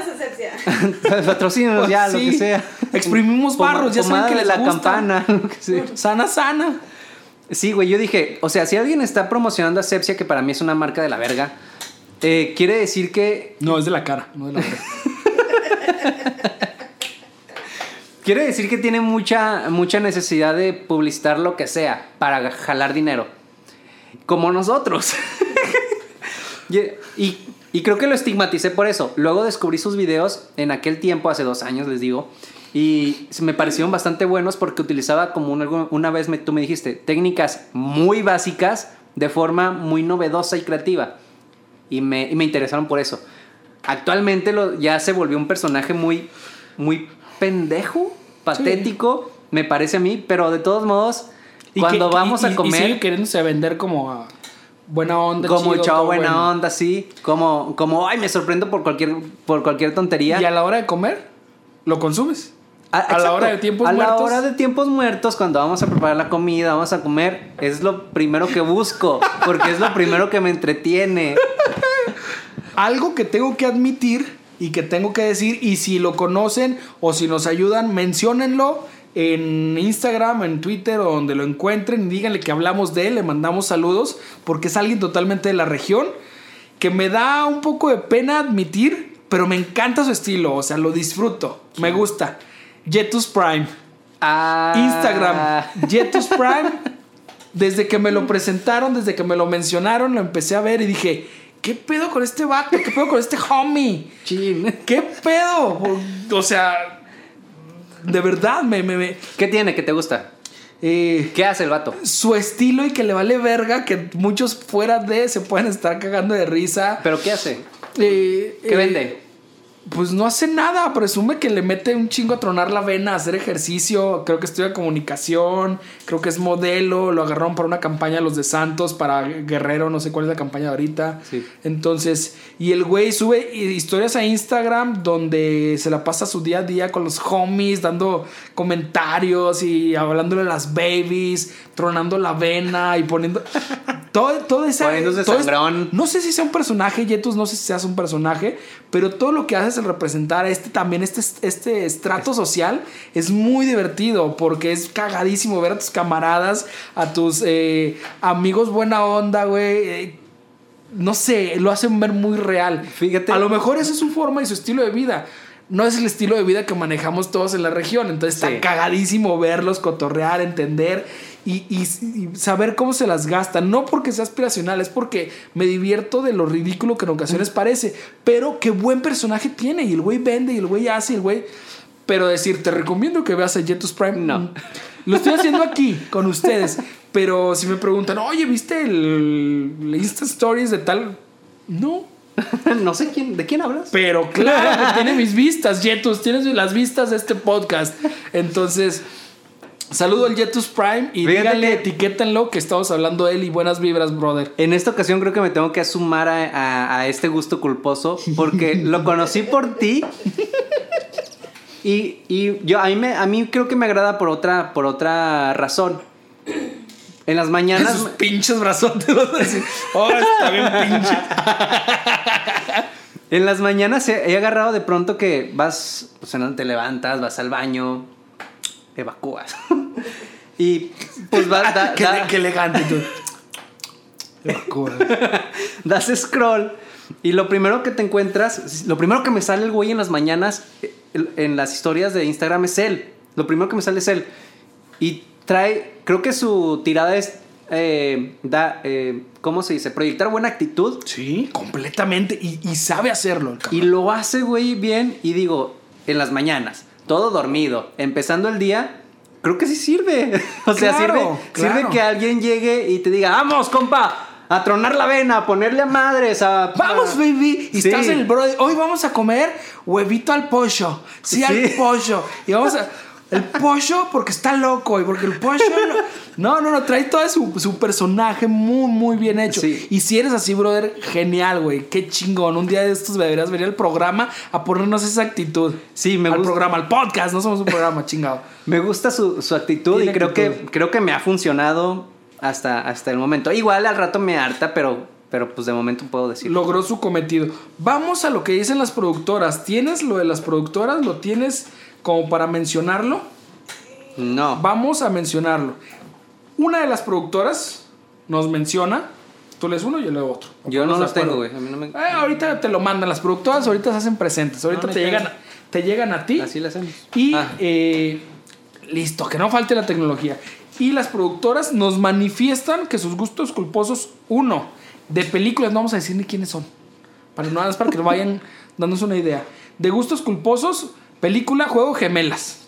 Patrocínanos, [LAUGHS] ya, lo que sea. Exprimimos barros, ya saben que les la gusta. campana. [LAUGHS] lo que sea. Sana, sana. Sí, güey, yo dije, o sea, si alguien está promocionando Asepsia, que para mí es una marca de la verga, eh, quiere decir que No, es de la cara, no de la cara. Quiere decir que tiene mucha mucha necesidad de publicitar lo que sea para jalar dinero, como nosotros. [LAUGHS] y, creo que lo estigmaticé por eso. Luego descubrí sus videos en aquel tiempo, hace dos años, les digo. Y me parecieron bastante buenos porque utilizaba como un- una vez me, tú me dijiste, técnicas muy básicas de forma muy novedosa y creativa. Y me, interesaron por eso. Actualmente ya se volvió un personaje muy, muy pendejo, patético, me parece a mí, pero de todos modos, Y cuando que- vamos y- a Y comer... sigue queriéndose vender como a buena onda. como chido, chavo todo buena bueno. onda, sí. Como, como, ay, me sorprendo por cualquier, por cualquier tontería. Y a la hora de comer, lo consumes. Ah, a la hora de tiempos A muertos. la hora de tiempos muertos, cuando vamos a preparar la comida, vamos a comer, es lo primero que busco, porque es lo primero que me entretiene. [LAUGHS] Algo que tengo que admitir y que tengo que decir, y si lo conocen o si nos ayudan, menciónenlo en Instagram, en Twitter o donde lo encuentren y díganle que hablamos de él, le mandamos saludos, porque es alguien totalmente de la región que me da un poco de pena admitir, pero me encanta su estilo, o sea, lo disfruto, me gusta. Jetus Prime. Ah, Instagram, Jetus Prime. [LAUGHS] Desde que me lo presentaron, desde que me lo mencionaron, lo empecé a ver y dije, ¿qué pedo con este vato? ¿Qué pedo con este homie? Chin. ¿Qué pedo? O sea, de verdad, me... me, me- ¿Qué tiene que te gusta? eh, ¿Qué hace el vato? su estilo y que le vale verga, que muchos fuera de se pueden estar cagando de risa. ¿Pero qué hace? Eh, ¿Qué eh, vende? Pues no hace nada, presume que le mete un chingo a tronar la vena, a hacer ejercicio, creo que estudia comunicación, creo que es modelo, lo agarraron para una campaña los de Santos, para Guerrero, no sé cuál es la campaña de ahorita. Sí. Entonces, y el güey sube historias a Instagram donde se la pasa su día a día con los homies, dando comentarios y hablándole a las babies, tronando la vena y poniendo... [LAUGHS] Todo, todo esa, Poniéndose todo es- sangrón. no sé si sea un personaje, Yetus, no sé si seas un personaje, pero todo lo que haces el representar este también, este, este estrato social, es muy divertido porque es cagadísimo ver a tus camaradas, a tus eh, amigos buena onda, güey. eh, no sé, lo hacen ver muy real. Fíjate. A lo mejor esa es su forma y su estilo de vida. No es el estilo de vida que manejamos todos en la región. Entonces Sí. está cagadísimo verlos, cotorrear, entender y, y- y saber cómo se las gastan. No porque sea aspiracional, es porque me divierto de lo ridículo que en ocasiones parece. Pero qué buen personaje tiene. Y el güey vende y el güey hace y el güey. Pero decir, te recomiendo que veas a Jetus Prime. No. Mm, Lo estoy haciendo aquí con ustedes. Pero si me preguntan, oye, ¿viste el, el Insta Stories de tal? No. [LAUGHS] no sé quién, ¿de quién hablas? Pero claro que tiene mis vistas, Jetus, tienes las vistas de este podcast. Entonces, Saludo al Jetus Prime y Fíjate díganle, que- etiquétenlo que estamos hablando de él y buenas vibras, brother. En esta ocasión creo que me tengo que sumar a, a- a este gusto culposo porque [LAUGHS] lo conocí por ti. Y, y yo a mí, me, a mí creo que me agrada por otra, por otra razón. En las mañanas. Esos pinches brazotes. Oh, está bien pinche. [LAUGHS] En las mañanas he, agarrado de pronto que vas, no te levantas, vas al baño, evacúas. [LAUGHS] y pues vas, da- [LAUGHS] qué, da- qué elegante. tú. Evacúa. das scroll y lo primero que te encuentras, lo primero que me sale el güey en las mañanas, en las historias de Instagram es él. Lo primero que me sale es él. Y trae, creo que su tirada es, eh, da, eh, ¿cómo se dice? Proyectar buena actitud. Sí, completamente. Y, y sabe hacerlo. el. Y lo hace, güey, bien. Y digo, en las mañanas, todo dormido, empezando el día, creo que sí sirve. [LAUGHS] o sea, Claro, sirve, claro. sirve que alguien llegue y te diga, vamos, compa, a tronar la vena, a ponerle a madres, a... Vamos, a-". baby. Y Sí. estás en el bro. Hoy vamos a comer huevito al pollo. Sí, al Sí. pollo. Y vamos a. El pollo porque está loco y porque el pollo. No, no, no, trae todo su, su personaje muy, muy bien hecho. Sí. Y si eres así, brother, genial, güey. Qué chingón. Un día de estos deberías venir al programa a ponernos esa actitud. Sí, me al gusta. programa, al podcast. No somos un programa, chingado. Me gusta su, su actitud Tiene y creo que, creo que me ha funcionado hasta, hasta el momento. Igual al rato me harta, pero, pero pues de momento puedo decirlo. Logró su cometido. Vamos a lo que dicen las productoras. ¿Tienes lo de las productoras? ¿Lo tienes como para mencionarlo? No. Vamos a mencionarlo. Una de las productoras nos menciona. Tú lees uno y yo leo otro. Yo no ¿Estamos los tengo, güey. No me... Eh, ahorita te lo mandan las productoras, ahorita se hacen presentes, ahorita No, te, llegan, te llegan a ti. Así lo hacemos. Y Ah. eh, listo, que no falte la tecnología. Y las productoras nos manifiestan que sus gustos culposos, uno, de películas, no vamos a decir ni quiénes son. Para no para que vayan [LAUGHS] dándonos una idea. De gustos culposos, película, juego gemelas.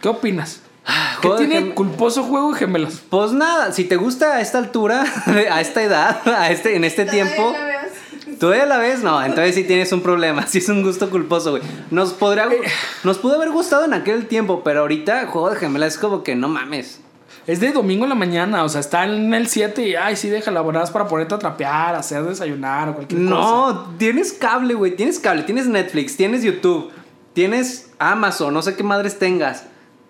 ¿Qué opinas? ¿Qué Ah, Juego de tiene Gem- culposo juego de gemelas? Pues nada, si te gusta a esta altura, [LAUGHS] a esta edad, [LAUGHS] a este, en este tiempo, Todavía la ves. ¿Todavía la ves? No, entonces sí tienes un problema. [LAUGHS] Sí es un gusto culposo, güey. Nos podría... Nos pudo haber gustado en aquel tiempo, pero ahorita Juego de Gemelas es como que no mames. Es de domingo en la mañana, o sea, está en el 7 y, ay, sí, déjala, buenas para ponerte a trapear, hacer desayunar o cualquier cosa. No, tienes cable, güey. Tienes cable, tienes Netflix, tienes YouTube, tienes Amazon, no sé qué madres tengas.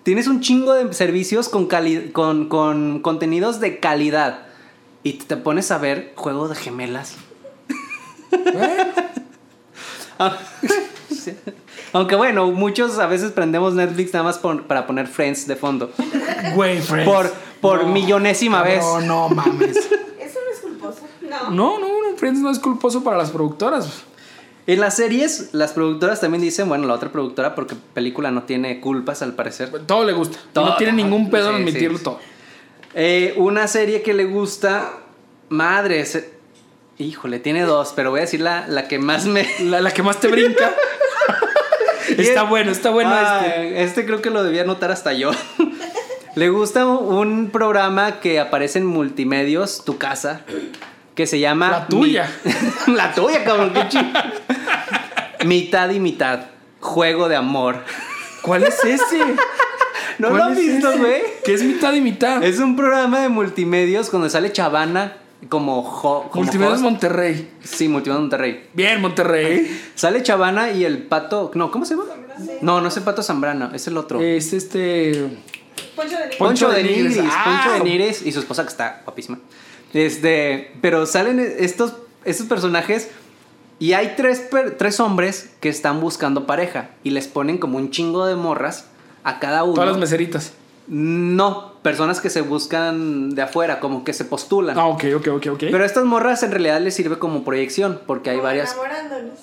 Tienes un chingo de servicios con, cali- con, con contenidos de calidad. Y te pones a ver Juego de Gemelas. [LAUGHS] Ah. Aunque bueno, muchos a veces prendemos Netflix nada más para poner Friends de fondo. Güey, Friends. Por, por No, millonésima vez. No, no mames. [LAUGHS] Eso no es culposo. No. No, no, no, Friends no es culposo para las productoras. En las series, las productoras también dicen, bueno, la otra productora, porque película no tiene culpas al parecer. Todo le gusta. Todo. no tiene ningún pedo en Sí, admitirlo sí. todo. Eh, una serie que le gusta, madre, se- híjole, tiene dos, pero voy a decir la, la que más me... [LAUGHS] La, la que más te brinca. [LAUGHS] está bueno, está bueno Ah, este. Este creo que lo debía notar hasta yo. [LAUGHS] Le gusta un programa que aparece en multimedios, tu casa, que se llama... La tuya. Mi- [LAUGHS] la tuya, cabrón, qué Mitad y mitad. Juego de amor. ¿Cuál es ese? ¿No ¿Cuál lo has es visto, güey? Que es mitad y mitad. Es un programa de multimedios donde sale Chavana como, jo- como Multimedios host. Monterrey. Sí, Multimedios Monterrey. Bien, Monterrey. Sale Chavana y el pato. No, ¿cómo se llama? No, no es el pato Zambrano, es el otro. Es este. Poncho de Nigris. Poncho, de Nigris. Nigris. Ah. Poncho de Nigris y su esposa que está guapísima. Este, pero salen estos, estos personajes y hay tres, per- tres hombres que están buscando pareja y les ponen como un chingo de morras a cada uno. Todas las meseritas. No, personas que se buscan de afuera, como que se postulan. Ah, ok, ok, ok, ok. Pero a estas morras en realidad les sirve como proyección, porque hay Como varias. Enamorándonos.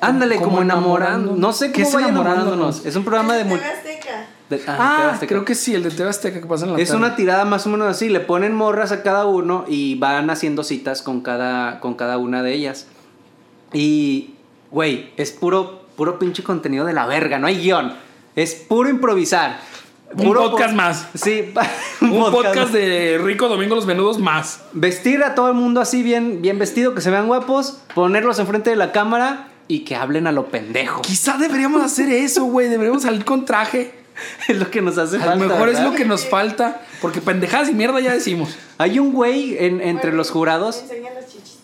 Ándale, como, Como enamorando. enamorándonos. No sé ¿Qué es enamorándonos? enamorándonos. Es un programa de. De- ah, ah, creo que sí, el de TV Azteca que pasa en la Es tarde. una tirada más o menos así. Le ponen morras a cada uno y van haciendo citas con cada, con cada una de ellas. Y, güey, es puro, puro pinche contenido de la verga. No hay guion. Es puro improvisar. Un podcast po- más. Sí, [LAUGHS] Un podcast de Rico Domingo Los Menudos más. Vestir a todo el mundo así bien, bien vestido, que se vean guapos, ponerlos enfrente de la cámara y que hablen a lo pendejo. Quizá deberíamos hacer eso, güey. Deberíamos salir con traje. [LAUGHS] es lo que nos hace A falta. lo mejor es lo que nos falta, porque pendejadas y mierda ya decimos. Hay un güey en- entre los jurados. Enseña las chichis.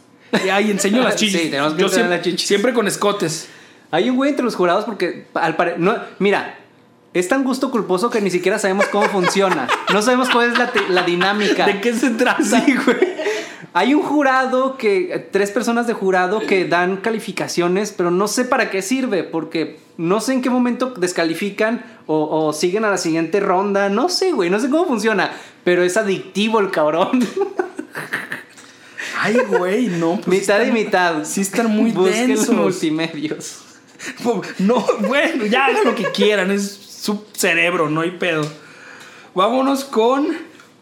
Y ahí enseño las [LAUGHS] chichis. Sí, tenemos que Yo siempre, las chichis. siempre con escotes. Hay un güey entre los jurados porque al pare- no, mira, es tan gusto culposo que ni siquiera sabemos cómo funciona. No sabemos cuál es la, la dinámica. ¿De qué se trata? Sí, güey. Hay un jurado que, tres personas de jurado que dan calificaciones, pero no sé para qué sirve, porque no sé en qué momento descalifican o, o siguen a la siguiente ronda. No sé, güey, no sé cómo funciona, pero es adictivo el cabrón. Ay, güey, no. pues mitad y están- mitad. Sí están muy Busquen densos. multimedios. No, bueno, ya hagan lo que quieran, es su cerebro, no hay pedo. Vámonos con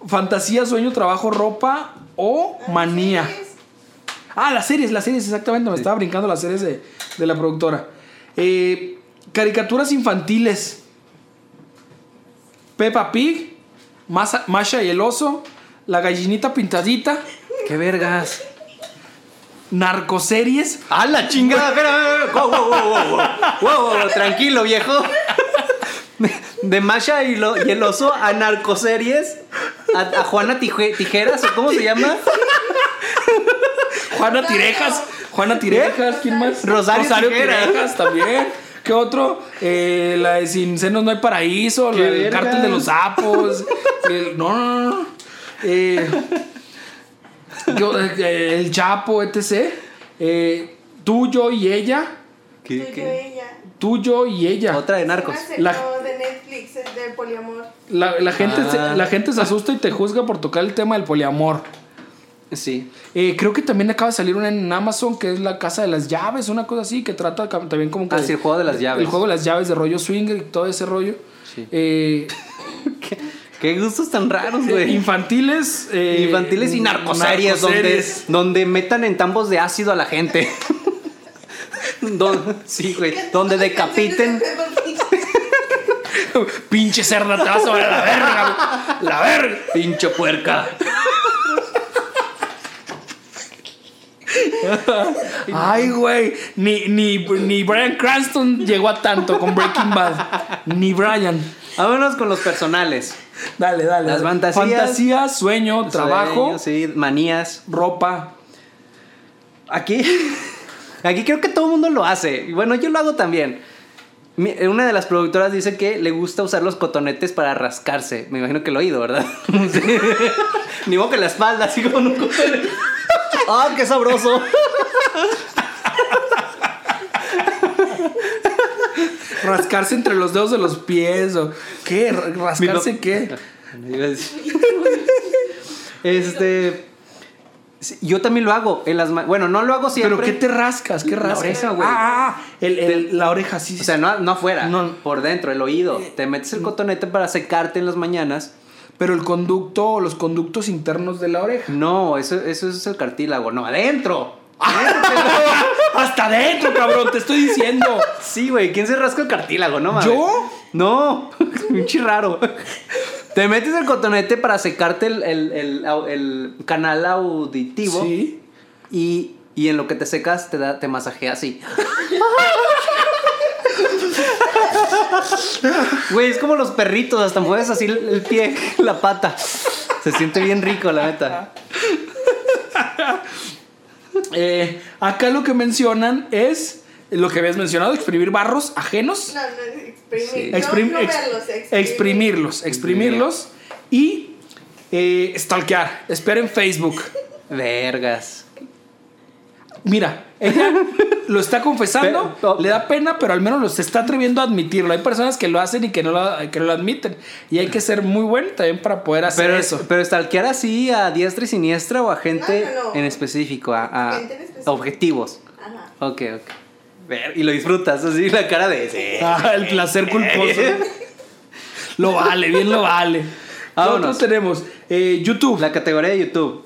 fantasía, sueño, trabajo, ropa o manía. Ah, las series, las series, exactamente. Me estaba brincando las series de, de la productora. Eh, caricaturas infantiles. Peppa Pig, Masa- Masha y el oso, La gallinita pintadita, ¡Qué vergas! narcoseries. ¡A la chingada! Espera. Wow, wow, wow, wow, wow, wow, wow, tranquilo, viejo. [LAUGHS] De Masha y, lo- y el oso a narcoseries. A, a Juana Tije- Tijeras, ¿o cómo se llama? Juana Tirejas. Juana Tirejas, ¿quién más? Rosario Tijeras. Tirejas también. ¿Qué otro? Eh, la de Sin Senos No hay Paraíso, ¡Qué la vergas! Cártel de los Sapos. el- no, no, no, no. Eh, yo, eh, el Chapo, etc. Eh, tú, yo y ella. ¿Qué, Tú y yo, qué? ella. Tú, yo y ella. Otra de narcos. La- de Netflix, es de poliamor. La, la gente Ah. se, la gente se asusta y te juzga por tocar el tema del poliamor. Sí. Eh, creo que también acaba de salir una en Amazon que es la casa de las llaves, una cosa así, que trata también como que. Ah, sí, el juego de las llaves. El juego de las llaves de rollo swinger y todo ese rollo. Sí. Eh, [LAUGHS] Qué gustos tan raros, güey. infantiles. eh, Infantiles y narcoseries, donde, donde metan en tambos de ácido a la gente. [LAUGHS] Don- sí, güey. Donde decapiten. [LAUGHS] Pinche cerda, te vas a ver la verga. La verga. Pinche puerca. Ay, güey. Ni, ni, ni Brian Cranston llegó a tanto con Breaking Bad. Ni Brian. Vámonos con los personales. Dale, dale. Las fantasías. Fantasía, sueño, trabajo, Sí, manías. ropa. Aquí, [LAUGHS] aquí creo que todo el mundo lo hace. Y Bueno, yo lo hago también. Una de las productoras dice que le gusta usar los cotonetes para rascarse. Me imagino que lo he oído, ¿verdad? [LAUGHS] Sí. Ni modo que la espalda, así como en un cotonete. [LAUGHS] ¡Ah, qué sabroso! Rascarse entre los dedos de los pies. O, ¿Qué? ¿Rascarse qué? [LAUGHS] Este. Yo también lo hago. En las bueno, no lo hago siempre. ¿Pero qué te rascas? ¿Qué La rascas? oreja, güey. Ah, ah, el- el- la oreja, sí. O sea, no, no afuera, No. por dentro, el oído. Te metes el cotonete para secarte en las mañanas. Pero el conducto los conductos internos de la oreja. No, eso, eso es el cartílago. No, adentro. [LAUGHS] Hasta adentro, cabrón, te estoy diciendo. Sí, güey. ¿Quién se rasca el cartílago? No, mames. ¿Yo? No, [LAUGHS] pinche raro. Te metes el cotonete para secarte el, el- el- canal auditivo. Sí. Y, y en lo que te secas te, da, te masajea así. Güey, es como los perritos, hasta mueves así el, el pie, la pata. Se siente bien rico, la neta. Eh, acá lo que mencionan es lo que habías mencionado, exprimir barros ajenos. No, no, exprimir. Sí. No, Exprim- no ex- verlos, exprimir. exprimirlos, exprimirlos y eh, stalkear. Espera en Facebook. Vergas. Mira, ella lo está confesando, Pero- le da pena, pero al menos lo se está atreviendo a admitirlo. Hay personas que lo hacen y que no lo, que no lo admiten. Y hay que ser muy bueno también para poder hacer Pero, eso. pero stalkear así a diestra y siniestra o a gente No, no, no. en específico, a, a Gente en específico. objetivos. Ajá. Ok, ok. Ver, y lo disfrutas así, la cara de ese. Ah, el placer culposo. [LAUGHS] lo vale, bien lo vale. Vámonos. Nosotros tenemos eh, YouTube. La categoría de YouTube.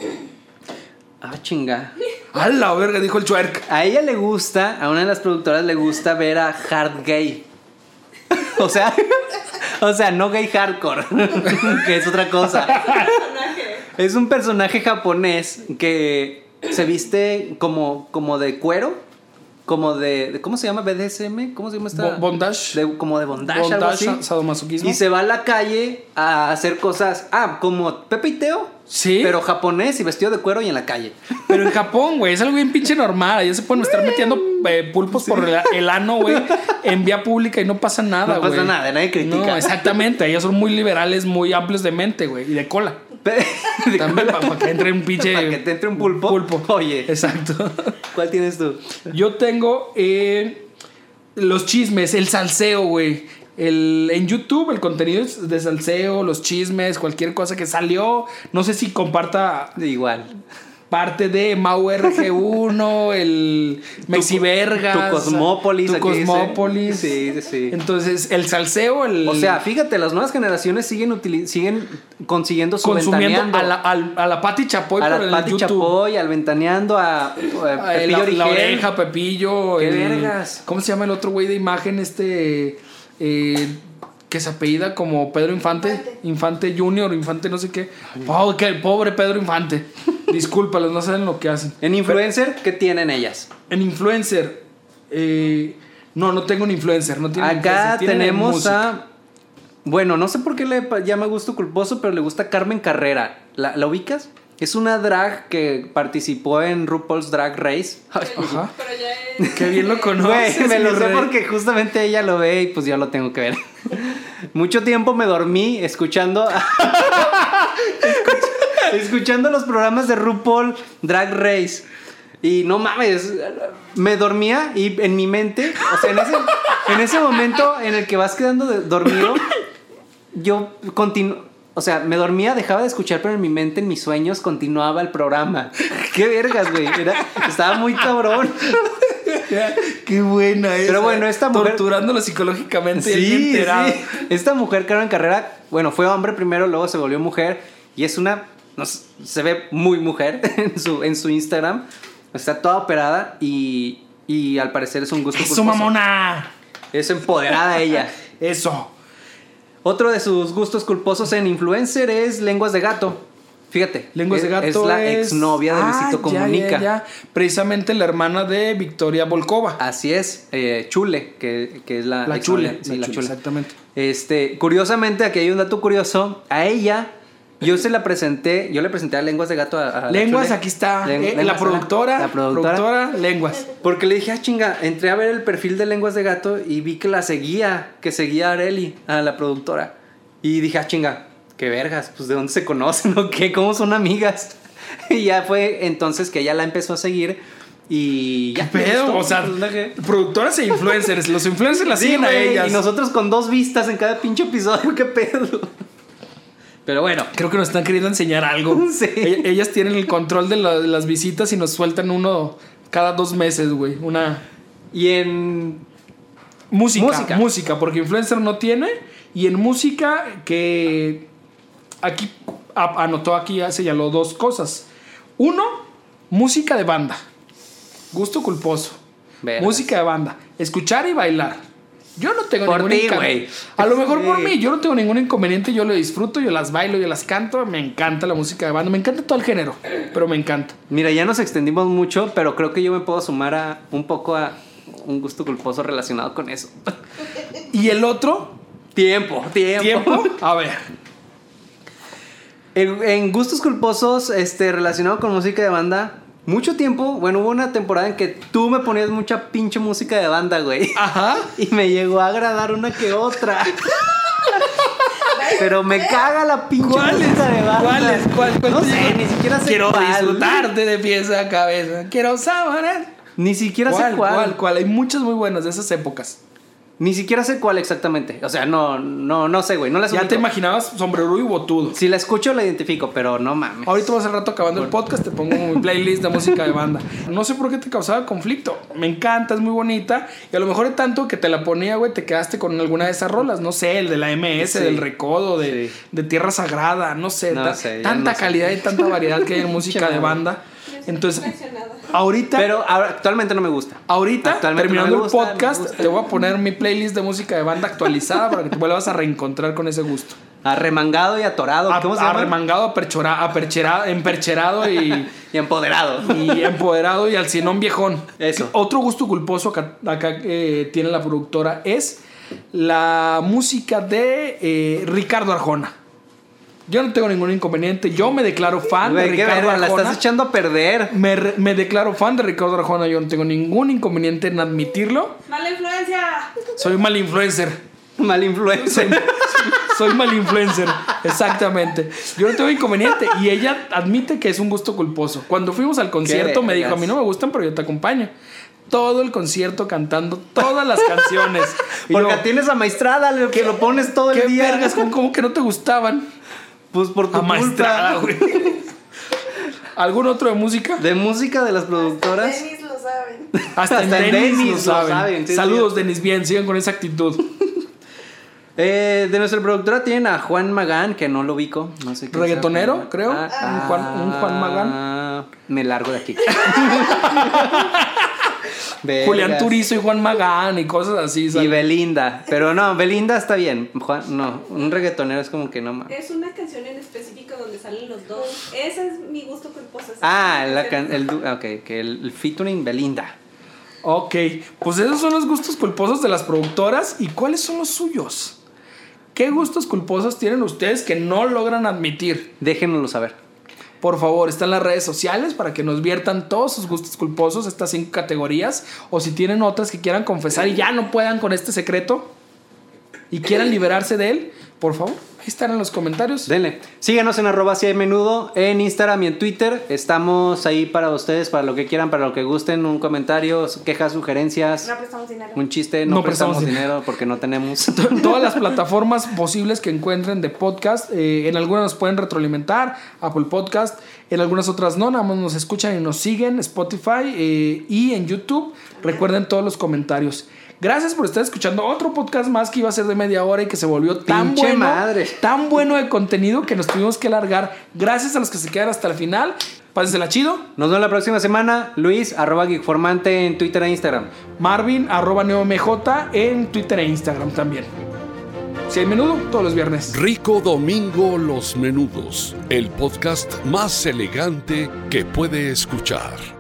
Ah, chinga. A la verga, dijo el chuerk. A ella le gusta, a una de las productoras le gusta ver a Hard Gay. [LAUGHS] O sea, o sea, no gay hardcore, [LAUGHS] que es otra cosa. Es un personaje japonés que se viste como, como de cuero como de, de- ¿cómo se llama? BDSM, ¿cómo se llama esta? Bo- bondage. De- como de bondage, algo Bondage, así. sadomasoquismo. Y se va a la calle a hacer cosas, ah, como Pepe y Teo, Sí. pero japonés y vestido de cuero y en la calle. Pero en Japón, güey, es algo bien pinche normal. Ya se pueden estar metiendo eh, pulpos por el, el ano, güey, en vía pública y no pasa nada, No güey. pasa nada, nadie critica. No, exactamente. Ellos son muy liberales, muy amplios de mente, güey, y de cola. [LAUGHS] También para que entre un [LAUGHS] pinche. Para que te entre un pulpo. Pulpo. Oye. Exacto. ¿Cuál tienes tú? Yo tengo eh, los chismes, el salseo, güey. El, en YouTube el contenido es de salseo, los chismes, cualquier cosa que salió. No sé si comparta Igual. Parte de Mau RG1, el Mexivergas. Tu Cosmópolis. Tu aquí dice. Cosmópolis. Sí, sí, sí. Entonces, el salseo, el. O sea, fíjate, las nuevas generaciones siguen siguen consiguiendo su consumiendo a la, a la Pati Chapoy a por la el Pati YouTube. Chapoy, al ventaneando, a, a Pepillo la, Origel. la oreja, Pepillo. Qué el- vergas. ¿Cómo se llama el otro güey de imagen? Este. eh, que se apellida como Pedro Infante. Infante. Infante Junior, Infante no sé qué. Oh, el pobre Pedro Infante. [LAUGHS] Discúlpalos, no saben lo que hacen. En influencer, ¿qué tienen ellas? En influencer. eh, no, no tengo un influencer. No Acá influencer, tienen en tenemos música. a. Bueno, no sé por qué le llama gusto culposo, pero le gusta Carmen Carrera. ¿La, la ubicas? Es una drag que participó en RuPaul's Drag Race. Ajá. Pero ya es. Qué bien lo [LAUGHS] conoces. me lo sé porque justamente ella lo ve y pues yo lo tengo que ver. [LAUGHS] Mucho tiempo me dormí escuchando [LAUGHS] escuchando los programas de RuPaul Drag Race. Y no mames, me dormía y en mi mente, o sea, en ese, en ese momento en el que vas quedando de- dormido, yo continuo, o sea, me dormía, dejaba de escuchar, pero en mi mente, en mis sueños, continuaba el programa. [LAUGHS] Qué vergas, güey. Estaba muy cabrón. [LAUGHS] Qué buena es. Pero bueno, esta mujer- Torturándolo psicológicamente. Sí, enterado. sí. Esta mujer, Carmen Carrera, bueno, fue hombre primero, luego se volvió mujer. Y es una. no se ve muy mujer [LAUGHS] en su, en su Instagram. Está toda operada y, y al parecer es un gusto ¡Eso, culposo. mamona! Es empoderada ella. Eso. Otro de sus gustos culposos en influencer es lenguas de gato. Fíjate. Lenguas de es- gato Es la exnovia de Ah, Luisito ya, Comunica. ya, ya. Precisamente la hermana de Victoria Volkova. Así es. eh, Chule, que, que es la. la chule. Sí, la la chule, Chule. Exactamente. Este, curiosamente, aquí hay un dato curioso. A ella, yo se la presenté, yo le presenté a Lenguas de Gato a, a Lenguas, aquí está. Eh, Lenguas, la productora. La productora. Lenguas. Porque le dije, ah, chinga, entré a ver el perfil de Lenguas de Gato y vi que la seguía, que seguía a Areli, a la productora. Y dije, ah, chinga, qué vergas, pues de dónde se conocen o qué, cómo son amigas. [LAUGHS] Y ya fue entonces que ella la empezó a seguir y ya. me Pero, gustó, o sea, pues, productoras e influencers. Los influencers las Sí, siguen a ellas. Y nosotros con dos vistas en cada pinche episodio, [LAUGHS] qué pedo. Pero bueno, Creo que nos están queriendo enseñar algo. [LAUGHS] Sí. E- Ellas tienen el control de, la- de las visitas y nos sueltan uno cada dos meses, güey. Una y en. música, Música. música. porque influencer no tiene. Y en música que aquí a- anotó aquí, ya señaló dos cosas. Uno, música de banda. Gusto culposo. Música de banda. Escuchar y bailar. Yo no tengo Por ningún ti, inconveniente. güey. A lo mejor por mí, yo no tengo ningún inconveniente, yo lo disfruto, yo las bailo, yo las canto, me encanta la música de banda, me encanta todo el género, pero me encanta. Mira, ya nos extendimos mucho, pero creo que yo me puedo sumar a un poco a un gusto culposo relacionado con eso. Y el otro, Tiempo, tiempo. tiempo, [LAUGHS] a ver, En, en gustos culposos, este, relacionado con música de banda, mucho tiempo, bueno, hubo una temporada en que tú me ponías mucha pinche música de banda, güey. ajá. [LAUGHS] Y me llegó a agradar una que otra. Pero me caga la pinche ¿Cuáles? música de banda. ¿Cuáles? ¿Cuál, cuál No sé, ni siquiera sé Quiero cuál. disfrutarte de pieza a cabeza. Quiero saber. Ni siquiera ¿Cuál, sé cuál. cuál, cuál? Hay muchas muy buenas de esas épocas. Ni siquiera sé cuál exactamente. O sea, no, no, no sé, güey. No las Ya te imaginabas sombrero y botudo. Si la escucho, la identifico, pero no mames. Ahorita vas al rato acabando el podcast, te pongo mi playlist de música de banda. No sé por qué te causaba conflicto. Me encanta, es muy bonita. Y a lo mejor de tanto que te la ponía, güey, te quedaste con alguna de esas rolas. No sé, el de la MS, Sí. del Recodo, de, Sí. de Tierra Sagrada, no sé. No tanta no sé. calidad y tanta variedad que hay en [LAUGHS] música de banda. Entonces, ahorita, Pero actualmente no me gusta. ahorita Actualmente terminando gusta, el no me podcast, te voy a poner mi playlist de música de banda actualizada para que te vuelvas a reencontrar con ese gusto. Arremangado y atorado. A- ¿Cómo se llama? Arremangado, aperchora- aperchera- empercherado y, [LAUGHS] Y empoderado. y empoderado y al cienón viejón. Eso. Otro gusto culposo acá, acá, eh, tiene la productora es la música de eh, Ricardo Arjona. Yo no tengo ningún inconveniente. Yo me declaro fan Güey, de qué Ricardo verga, la Arjona. estás echando a perder. Me, re- me declaro fan de Ricardo Arjona. Yo no tengo ningún inconveniente en admitirlo. ¡Mala influencia! Soy mal influencer. Mal influencer. Soy mal influencer, exactamente. Yo no tengo inconveniente y ella admite que es un gusto culposo. Cuando fuimos al concierto me dijo, a mí no me gustan, pero yo te acompaño. Todo el concierto cantando todas las canciones. Y Porque yo, tienes amaestrada, le- que lo pones todo el ¿Qué día. vergas? ¿Cómo, cómo que no te gustaban? Pues por tu Amaestrada, culpa. güey. [LAUGHS] ¿Algún otro de música? De música de las productoras. Denis lo saben. Hasta, en Hasta en Denis, Denis lo lo saben. Saludos. Denis. Bien, sigan con esa actitud. [LAUGHS] Eh, de nuestra productora tienen a Juan Magán, que no lo ubico. No sé qué Reggaetonero, sea. creo. Un Juan- un Juan Magán. Ah, Me largo de aquí. [LAUGHS] Julián. Turizo y Juan Magán y cosas así. Y ¿sabes? Belinda. Pero no, Belinda está bien. Juan, no, un reggaetonero es como que no mames. Es una canción en específico donde salen los dos. Ese es mi gusto culposo. Ah, la can- el, du- ok, que el, el featuring Belinda. Ok, pues esos son los gustos culposos de las productoras. ¿Y cuáles son los suyos? ¿Qué gustos culposos tienen ustedes que no logran admitir? Déjenoslo saber. Por favor, están las redes sociales para que nos viertan todos sus gustos culposos, estas cinco categorías. O si tienen otras que quieran confesar y ya no puedan con este secreto y quieran liberarse de él, por favor, ahí están en los comentarios. Denle. Síguenos en arroba si hay menudo, en Instagram y en Twitter. Estamos ahí para ustedes, para lo que quieran, para lo que gusten. Un comentario, quejas, sugerencias, No prestamos dinero. un chiste. No, No prestamos, prestamos dinero porque no tenemos. [LAUGHS] todas las [LAUGHS] plataformas posibles que encuentren de podcast. eh, en algunas nos pueden retroalimentar, Apple Podcast, en algunas otras no, nada más nos escuchan y nos siguen, Spotify eh, y en YouTube. Recuerden todos los comentarios. Gracias por estar escuchando otro podcast más que iba a ser de media hora y que se volvió tan Pinche bueno, madre. tan bueno de contenido que nos tuvimos que largar. Gracias a los que se quedan hasta el final. Pásensela chido. Nos vemos la próxima semana. Luis, arroba geekformante en Twitter e Instagram. Marvin, arroba neomj en Twitter e Instagram también. Si hay menudo, todos los viernes. Rico Domingo Los Menudos, el podcast más elegante que puede escuchar.